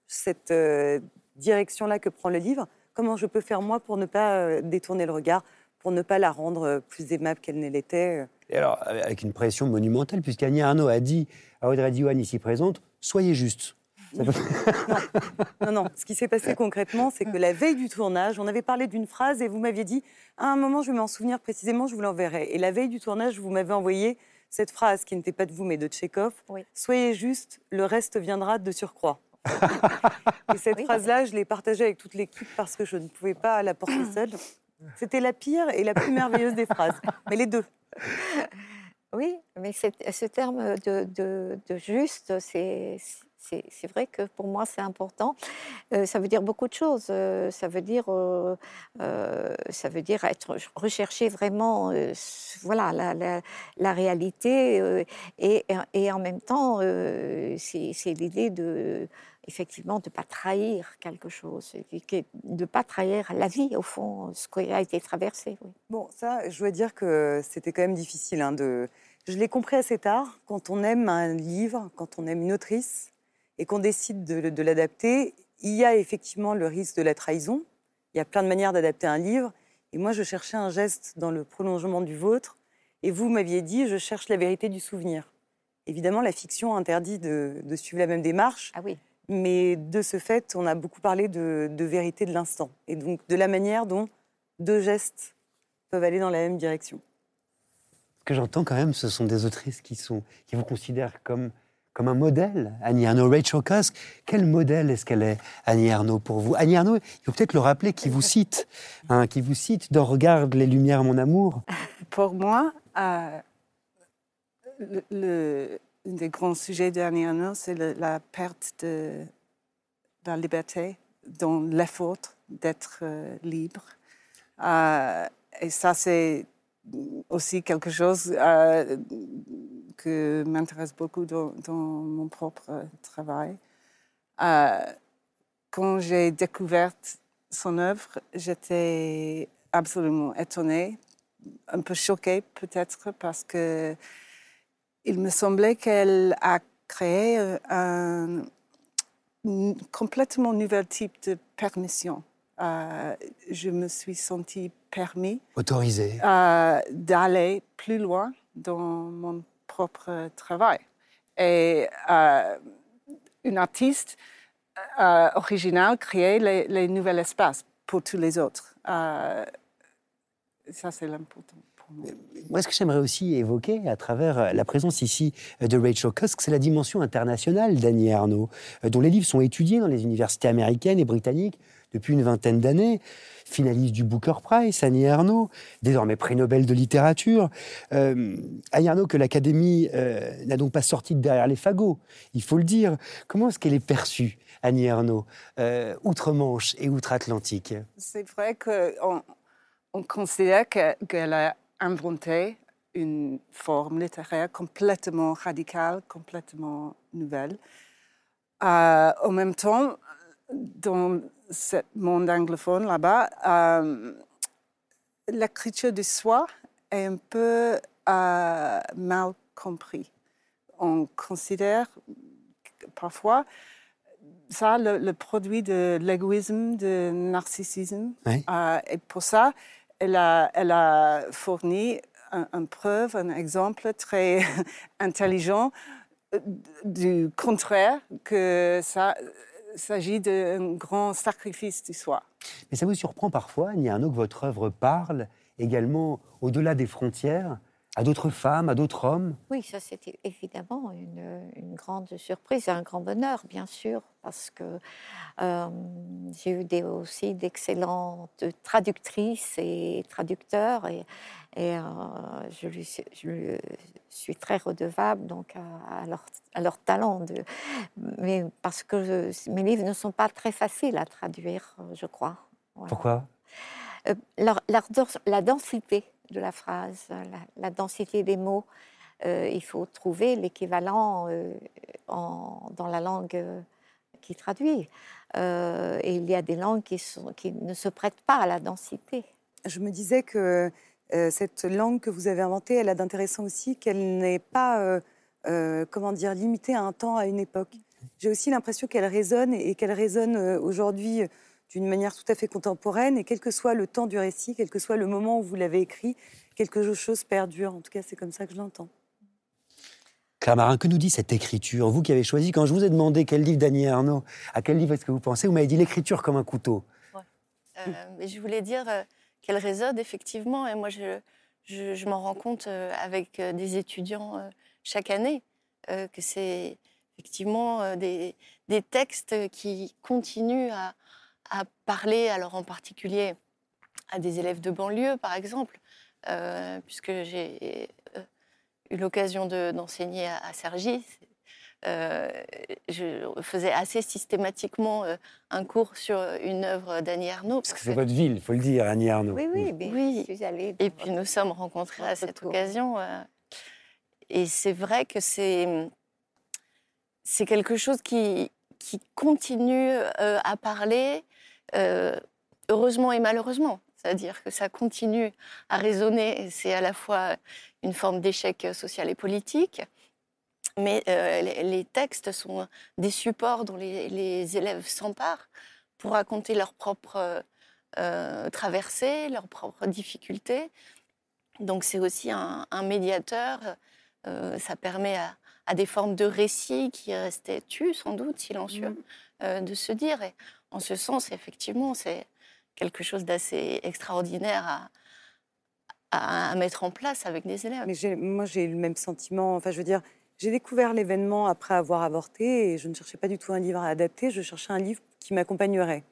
cette, euh, direction-là que prend le livre, comment je peux faire moi pour ne pas euh, détourner le regard, pour ne pas la rendre euh, plus aimable qu'elle ne l'était? Et alors, avec une pression monumentale, puisqu'Annie Arnaud a dit à Audrey Diwan, ici présente, soyez juste. *laughs* Non, non. Ce qui s'est passé concrètement, c'est que la veille du tournage, on avait parlé d'une phrase et vous m'aviez dit, à un moment, je vais m'en souvenir précisément, je vous l'enverrai. Et la veille du tournage, vous m'avez envoyé cette phrase qui n'était pas de vous, mais de Tchekhov. Soyez juste, le reste viendra de surcroît. *laughs* et cette phrase-là, je l'ai partagée avec toute l'équipe parce que je ne pouvais pas la porter *coughs* seule. C'était la pire et la plus merveilleuse des phrases. Mais les deux. Oui, mais ce terme de, de- de juste, c'est c'est- vrai que pour moi c'est important. Euh, ça veut dire beaucoup de choses. Euh, ça veut dire, euh, ça veut dire être rechercher vraiment, voilà, la, réalité et, et en même temps, c'est l'idée de effectivement de ne pas trahir quelque chose, de ne pas trahir la vie au fond, ce qui a été traversé. Bon, ça, je dois dire que c'était quand même difficile. hein. Je l'ai compris assez tard. Quand on aime un livre, quand on aime une autrice et qu'on décide de, de l'adapter, il y a effectivement le risque de la trahison. Il y a plein de manières d'adapter un livre. Et moi, je cherchais un geste dans le prolongement du vôtre. Et vous m'aviez dit, je cherche la vérité du souvenir. Évidemment, la fiction interdit de, de suivre la même démarche. Ah oui. Mais de ce fait, on a beaucoup parlé de, de vérité de l'instant. Et donc de la manière dont deux gestes peuvent aller dans la même direction. Ce que j'entends quand même, ce sont des autrices qui, sont, qui vous considèrent comme, comme un modèle. Annie Arnaud, Rachel Cusk, quel modèle est-ce qu'elle est, Annie Arnaud, pour vous? Annie Arnaud, il faut peut-être le rappeler, qui vous cite, hein, qui vous cite dans Regarde les lumières, mon amour. *laughs* Pour moi, euh, le, un des grands sujets d'Annie Arnaud, c'est la perte de, de la liberté dans l'effort d'être euh, libre. Euh, et ça, c'est aussi quelque chose euh, que m'intéresse beaucoup dans, mon propre travail. Euh, quand j'ai découvert son œuvre, j'étais absolument étonnée, un peu choquée peut-être parce que il me semblait qu'elle a créé euh, un complètement nouvel type de permission. Euh, je me suis sentie permis Autorisée. euh, d'aller plus loin dans mon propre travail. Et euh, une artiste originale crée les, les nouveaux espaces pour tous les autres. Ça, c'est l'important. Moi, ce que j'aimerais aussi évoquer à travers la présence ici de Rachel Cusk, c'est la dimension internationale d'Annie Arnaud, dont les livres sont étudiés dans les universités américaines et britanniques depuis une vingtaine d'années. Finaliste du Booker Prize, Annie Arnaud, désormais prix Nobel de littérature. Euh, Annie Arnaud, que l'Académie euh, n'a donc pas sorti de derrière les fagots, il faut le dire. Comment est-ce qu'elle est perçue, Annie Arnaud, euh, outre-Manche et outre-Atlantique? C'est vrai qu'on on considère que- qu'elle a inventé une forme littéraire complètement radicale, complètement nouvelle. En même temps, dans ce monde anglophone là-bas, euh, l'écriture de soi est un peu euh, mal compris. On considère parfois ça le, le produit de l'égoïsme, du narcissisme. Oui. Euh, et pour ça, elle a, elle a fourni un, un preuve, un exemple très *laughs* intelligent du contraire, que ça s'agit d'un grand sacrifice du soi. Mais ça vous surprend parfois, Arnaud, que votre œuvre parle également au-delà des frontières, à d'autres femmes, à d'autres hommes? Oui, ça c'était évidemment une, une grande surprise et un grand bonheur, bien sûr, parce que euh, j'ai eu des, aussi d'excellentes traductrices et traducteurs, et, et, euh, je, lui, suis- je lui suis très redevable donc à, à leur, à leur talent. De, mais parce que je- mes livres ne sont pas très faciles à traduire, je crois. Voilà. Pourquoi? Euh, leur- leur dens- la densité de la phrase, la, la densité des mots. euh, il faut trouver l'équivalent euh, en- dans la langue qui traduit. Euh, et il y a des langues qui, sont, qui ne se prêtent pas à la densité. Je me disais que euh, cette langue que vous avez inventée, elle a d'intéressant aussi qu'elle n'est pas, euh, euh, comment dire, limitée à un temps, à une époque. J'ai aussi l'impression qu'elle résonne et qu'elle résonne aujourd'hui d'une manière tout à fait contemporaine. Et quel que soit le temps du récit, quel que soit le moment où vous l'avez écrit, quelque chose perdure. En tout cas, c'est comme ça que je l'entends. Claire Marin, que nous dit cette écriture? Vous qui avez choisi, quand je vous ai demandé quel livre d'Annie Arnaud, à quel livre est-ce que vous pensez Vous m'avez dit l'écriture comme un couteau. Euh, mais je voulais dire euh, qu'elle résonne effectivement, et moi je, je, m'en rends compte euh, avec euh, des étudiants euh, chaque année, que c'est effectivement des, des textes qui continuent à, à parler, alors en particulier à des élèves de banlieue par exemple, puisque j'ai eu l'occasion de- d'enseigner à, à Cergy. Euh, je faisais assez systématiquement euh, un cours sur une œuvre d'Annie Arnaud. Parce que c'est votre ville, il faut le dire, Annie Arnaud. Oui, oui, mais Oui. je suis allée. Et puis nous sommes rencontrés à cette occasion. euh, et c'est vrai que c'est c'est quelque chose qui, qui continue euh, à parler, euh, heureusement et malheureusement. c'est-à-dire que ça continue à résonner. C'est à la fois une forme d'échec social et politique, mais euh, les, les textes sont des supports dont les, les élèves s'emparent pour raconter leurs propres euh, traversées, leurs propres difficultés. Donc c'est aussi un, un médiateur. euh, ça permet à, à des formes de récits qui restaient tus, sans doute, silencieux, euh, de se dire. Et en ce sens, effectivement, c'est quelque chose d'assez extraordinaire à, à, à mettre en place avec des élèves. Mais moi, j'ai eu le même sentiment. Enfin, je veux dire, j'ai découvert l'événement après avoir avorté et je ne cherchais pas du tout un livre à adapter. Je cherchais un livre qui m'accompagnerait.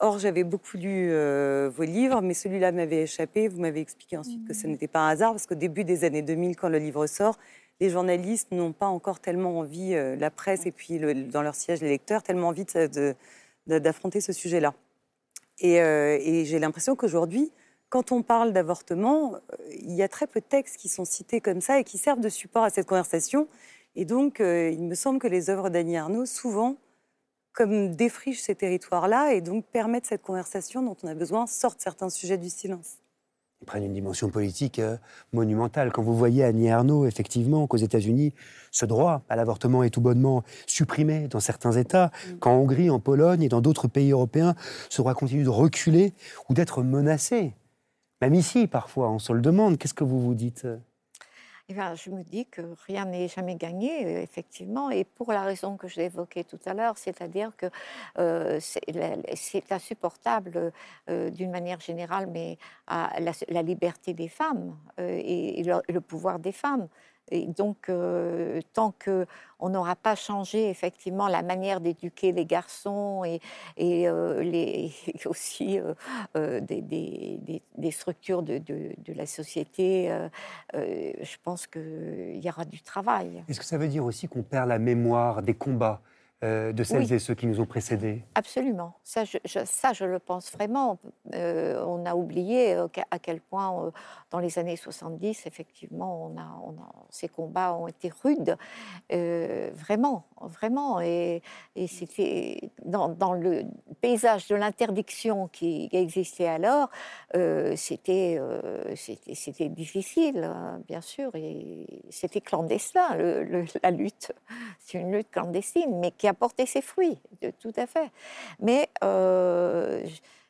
Or, j'avais beaucoup lu euh, vos livres, mais celui-là m'avait échappé. Vous m'avez expliqué ensuite que ce n'était pas un hasard, parce qu'au début des années 2000, quand le livre sort, les journalistes n'ont pas encore tellement envie, euh, la presse et puis le- dans leur siège les lecteurs, tellement envie de- de- de- d'affronter ce sujet-là. Et, euh, et j'ai l'impression qu'aujourd'hui, quand on parle d'avortement, euh, il y a très peu de textes qui sont cités comme ça et qui servent de support à cette conversation. Et donc, euh, il me semble que les œuvres d'Annie Arnaud, souvent, comme défrichent ces territoires-là et donc permettent cette conversation dont on a besoin, sortent certains sujets du silence. Ils prennent une dimension politique euh, monumentale. Quand vous voyez Annie Ernaux, effectivement, qu'aux États-Unis, ce droit à l'avortement est tout bonnement supprimé dans certains États, qu'en Hongrie, en Pologne et dans d'autres pays européens, ce droit continue de reculer ou d'être menacé. Même ici, parfois, on se le demande. Qu'est-ce que vous vous dites Eh bien, je me dis que rien n'est jamais gagné, euh, effectivement, et pour la raison que j'ai évoquée tout à l'heure, c'est-à-dire que euh, c'est insupportable euh, d'une manière générale, mais la, liberté des femmes euh, et, le pouvoir des femmes. Et donc, euh, tant qu'on n'aura pas changé effectivement la manière d'éduquer les garçons et, euh, les, *laughs* aussi euh, des, structures de, la société, je pense qu'il y aura du travail. Est-ce que ça veut dire aussi qu'on perd la mémoire des combats? Euh, de celles Oui. et ceux qui nous ont précédés Absolument. Ça, je, je- ça, je le pense vraiment. Euh, on a oublié euh, à quel point, dans les années 70, effectivement, on a, on a- ces combats ont été rudes. Euh, vraiment, vraiment. Et, et c'était dans, dans le paysage de l'interdiction qui existait alors, c'était c'était difficile, hein, bien sûr. Et c'était clandestin, le- le- la lutte. C'est une lutte clandestine, mais qui a porté ses fruits, tout à fait. Mais euh,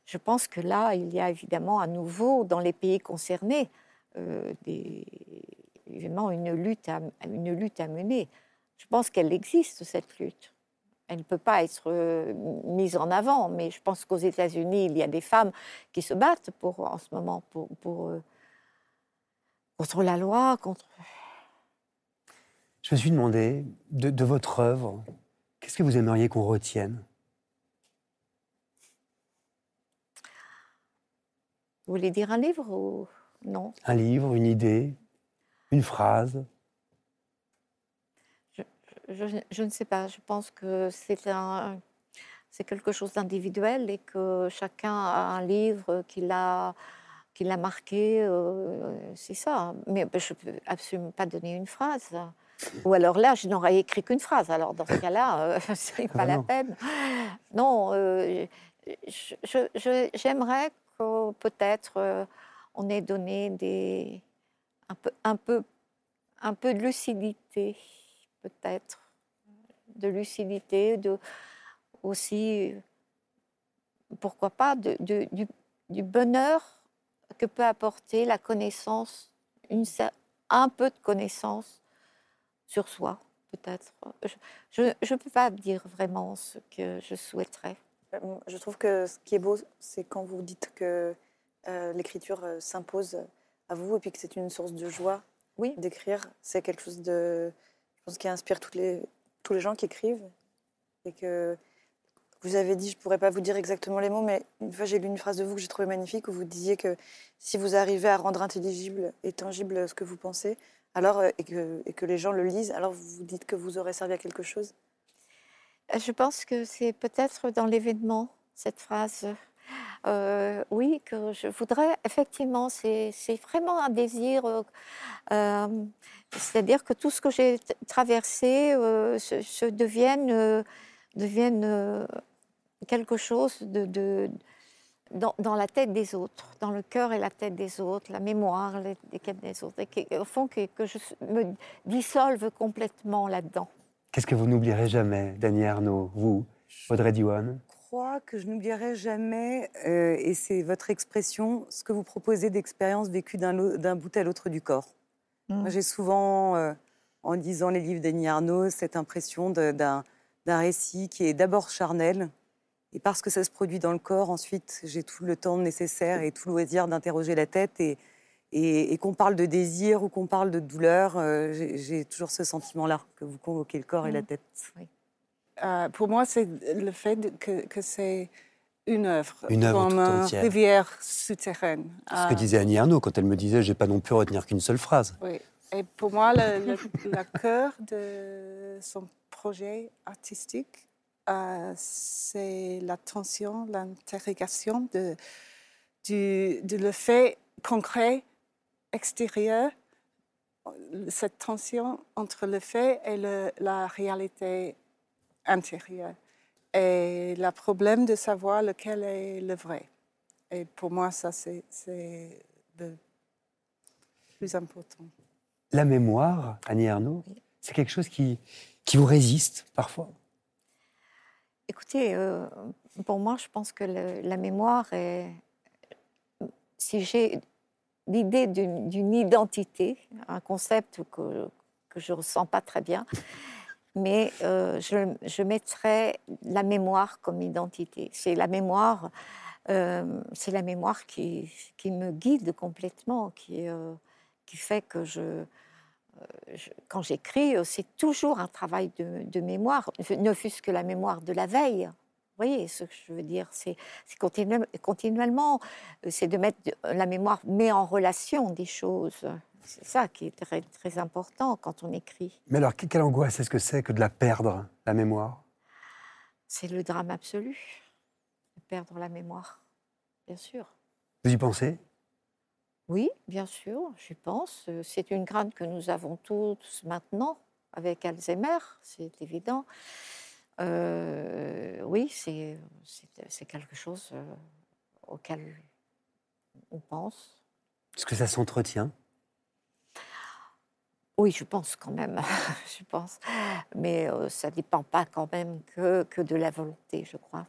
je- pense que là, il y a évidemment à nouveau, dans les pays concernés, euh, évidemment une lutte, à, mener. Je pense qu'elle existe, cette lutte. Elle ne peut pas être euh, mise en avant, mais je pense qu'aux États-Unis, il y a des femmes qui se battent pour, en ce moment pour, contre la loi, contre... Je me suis demandé, de, de votre œuvre, qu'est-ce que vous aimeriez qu'on retienne? Vous voulez dire un livre ou non? Un livre, une idée, une phrase? Je, je ne sais pas. Je pense que c'est un, c'est quelque chose d'individuel et que chacun a un livre qui l'a, qui l'a marqué. euh, c'est ça. Mais ben, je ne peux absolument pas donner une phrase. Ou alors là, je n'aurais écrit qu'une phrase. Alors dans ce cas-là, euh, *laughs* c'est pas Ah la non. peine. Non, euh, j'aimerais que peut-être euh, on ait donné des, un, peu, un, peu, un peu de lucidité, peut-être. De lucidité, de, aussi, pourquoi pas, de, de- du, du bonheur que peut apporter la connaissance, une, un peu de connaissance sur soi, peut-être. Je ne peux pas dire vraiment ce que je souhaiterais. Euh, Je trouve que ce qui est beau, c'est quand vous dites que euh, l'écriture euh, s'impose à vous et puis que c'est une source de joie oui. d'écrire. C'est quelque chose de, je pense, qui inspire toutes les, tous les gens qui écrivent. Et que vous avez dit, je ne pourrais pas vous dire exactement les mots, mais une fois j'ai lu une phrase de vous que j'ai trouvée magnifique où vous disiez que si vous arrivez à rendre intelligible et tangible ce que vous pensez, alors euh, et que, les gens le lisent, alors vous dites que vous aurez servi à quelque chose? Je pense que c'est peut-être dans l'événement, cette phrase. Euh, oui, que je voudrais, effectivement, c'est vraiment un désir, euh, euh, c'est-à-dire que tout ce que j'ai traversé euh, se, devienne, euh, devienne euh, quelque chose de, dans, dans la tête des autres, dans le cœur et la tête des autres, la mémoire les, des quêtes des autres, et qui- au fond que, que je me dissolve complètement là-dedans. Qu'est-ce que vous n'oublierez jamais, Dany Arnaud, vous, Audrey Diwan Je crois que je n'oublierai jamais, euh, et c'est votre expression, ce que vous proposez d'expérience vécue d'un bout à l'autre du corps. Moi, J'ai souvent, euh, en lisant les livres d'Annie Arnaud, cette impression d'un récit qui est d'abord charnel, et parce que ça se produit dans le corps, ensuite, j'ai tout le temps nécessaire et tout le loisir d'interroger la tête. Et, et, et qu'on parle de désir ou qu'on parle de douleur, euh, j'ai toujours ce sentiment-là, que vous convoquez le corps et la Mhm. tête. Euh, pour moi, c'est le fait que, que c'est une œuvre, Une œuvre comme une entière. rivière souterraine. Ce que Euh, disait Annie Arnaud quand elle me disait j'ai pas non plus retenir qu'une seule phrase. Oui. Et pour moi, le, le- le cœur de son projet artistique, euh, c'est l'attention, l'interrogation de, du, de le fait concret extérieur, cette tension entre le fait et le- la réalité intérieure. Et le problème de savoir lequel est le vrai. Et pour moi, ça, c'est c'est le plus important. La mémoire, Annie Arnaud, c'est quelque chose qui, qui vous résiste parfois? Écoutez, euh, pour moi, je pense que la mémoire est. Si j'ai l'idée d'une identité, un concept que, je ne ressens pas très bien, mais euh, je, je mettrais la mémoire comme identité. C'est la mémoire, euh, la mémoire qui, me guide complètement, qui, fait que je, je- quand j'écris, euh, c'est toujours un travail de, de mémoire, ne fût-ce que la mémoire de la veille. Vous voyez ce que je veux dire? C'est c'est continuel- continuellement, euh, c'est de mettre la mémoire met en relation des choses. C'est ça qui est très, très important quand on écrit. Mais alors, que- quelle angoisse est-ce que c'est que de la perdre, la mémoire? C'est le drame absolu, de perdre la mémoire, bien sûr. Vous y pensez? Oui, bien sûr, j'y pense. Euh, C'est une crainte que nous avons tous maintenant avec Alzheimer, c'est évident. Euh, oui, c'est quelque chose euh, auquel on pense. Est-ce que ça s'entretient? Oui, je pense quand même, *laughs* je pense. Mais euh, ça ne dépend pas quand même que, que de la volonté, je crois.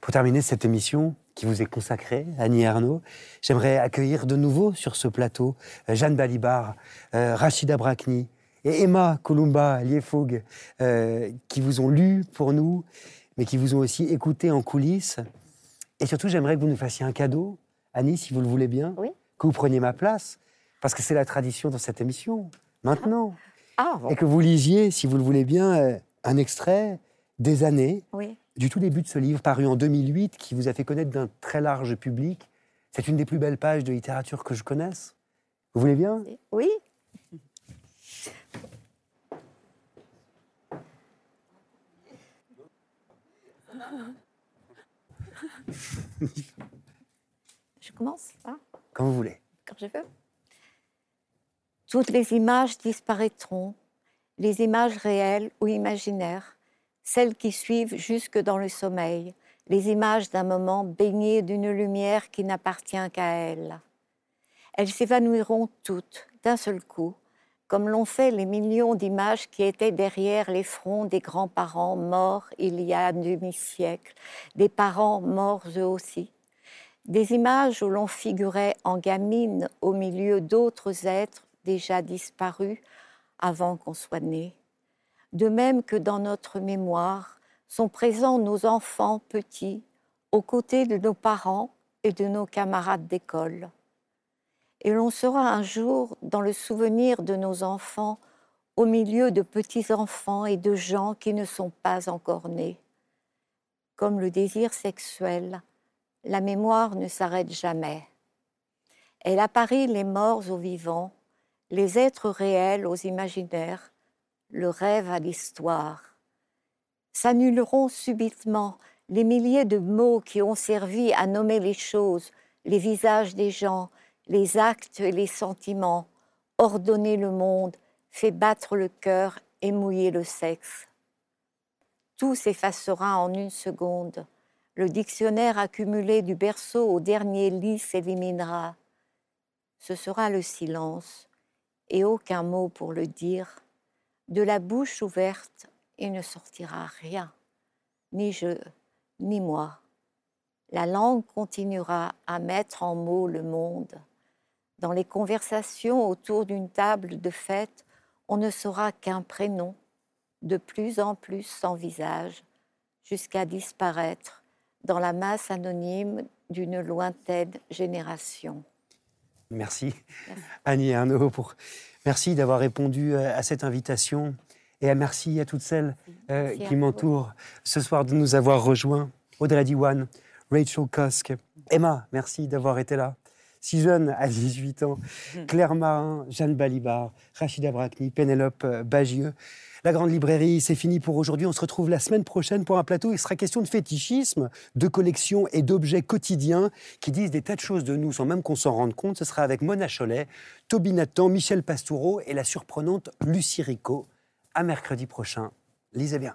Pour terminer cette émission qui vous est consacrée, Annie Arnaud, j'aimerais accueillir de nouveau sur ce plateau euh, Jeanne Balibar, euh, Rachida Brakni et Emma Columba Liefog, euh, qui vous ont lu pour nous, mais qui vous ont aussi écouté en coulisses. Et surtout, j'aimerais que vous nous fassiez un cadeau, Annie, si vous le voulez bien, que vous preniez ma place, parce que c'est la tradition dans cette émission, maintenant. Ah, bon. Et que vous lisiez, si vous le voulez bien, un extrait des années Oui. Du tout début de ce livre paru en 2008 qui vous a fait connaître d'un très large public. C'est une des plus belles pages de littérature que je connaisse. Vous voulez bien? Oui. *laughs* Je commence hein? Quand vous voulez. quand je veux. Toutes les images disparaîtront, les images réelles ou imaginaires, celles qui suivent jusque dans le sommeil, les images d'un moment baigné d'une lumière qui n'appartient qu'à elles. Elles s'évanouiront toutes d'un seul coup, comme l'ont fait les millions d'images qui étaient derrière les fronts des grands-parents morts il y a un demi-siècle, des parents morts eux aussi, des images où l'on figurait en gamine au milieu d'autres êtres déjà disparus avant qu'on soit né. De même que dans notre mémoire sont présents nos enfants petits aux côtés de nos parents et de nos camarades d'école. Et l'on sera un jour dans le souvenir de nos enfants au milieu de petits-enfants et de gens qui ne sont pas encore nés. Comme le désir sexuel, la mémoire ne s'arrête jamais. Elle apparie les morts aux vivants, les êtres réels aux imaginaires, le rêve à l'histoire. S'annuleront subitement les milliers de mots qui ont servi à nommer les choses, les visages des gens, les actes et les sentiments, ordonner le monde, fait battre le cœur et mouiller le sexe. Tout s'effacera en une seconde. Le dictionnaire accumulé du berceau au dernier lit s'éliminera. Ce sera le silence et aucun mot pour le dire. De la bouche ouverte, il ne sortira rien, ni je, ni moi. La langue continuera à mettre en mots le monde. Dans les conversations autour d'une table de fête, on ne saura qu'un prénom, de plus en plus sans visage, jusqu'à disparaître dans la masse anonyme d'une lointaine génération. Merci, Annie et Arnaud. Pour... Merci d'avoir répondu euh, à cette invitation. Et merci à toutes celles euh, qui m'entourent ce soir de nous avoir rejoints. Audrey Diwan, Rachel Kosk, Emma, merci d'avoir été là. Si jeune, à 18 ans, *laughs* Claire Marin, Jeanne Balibar, Rachida Brakni, Pénélope euh, Bagieux. La grande librairie, c'est fini pour aujourd'hui. On se retrouve la semaine prochaine pour un plateau. Il sera question de fétichisme, de collection et d'objets quotidiens qui disent des tas de choses de nous sans même qu'on s'en rende compte. Ce sera avec Mona Cholet, Toby Nathan, Michel Pastoureau et la surprenante Lucie Rico. À mercredi prochain. Lisez bien.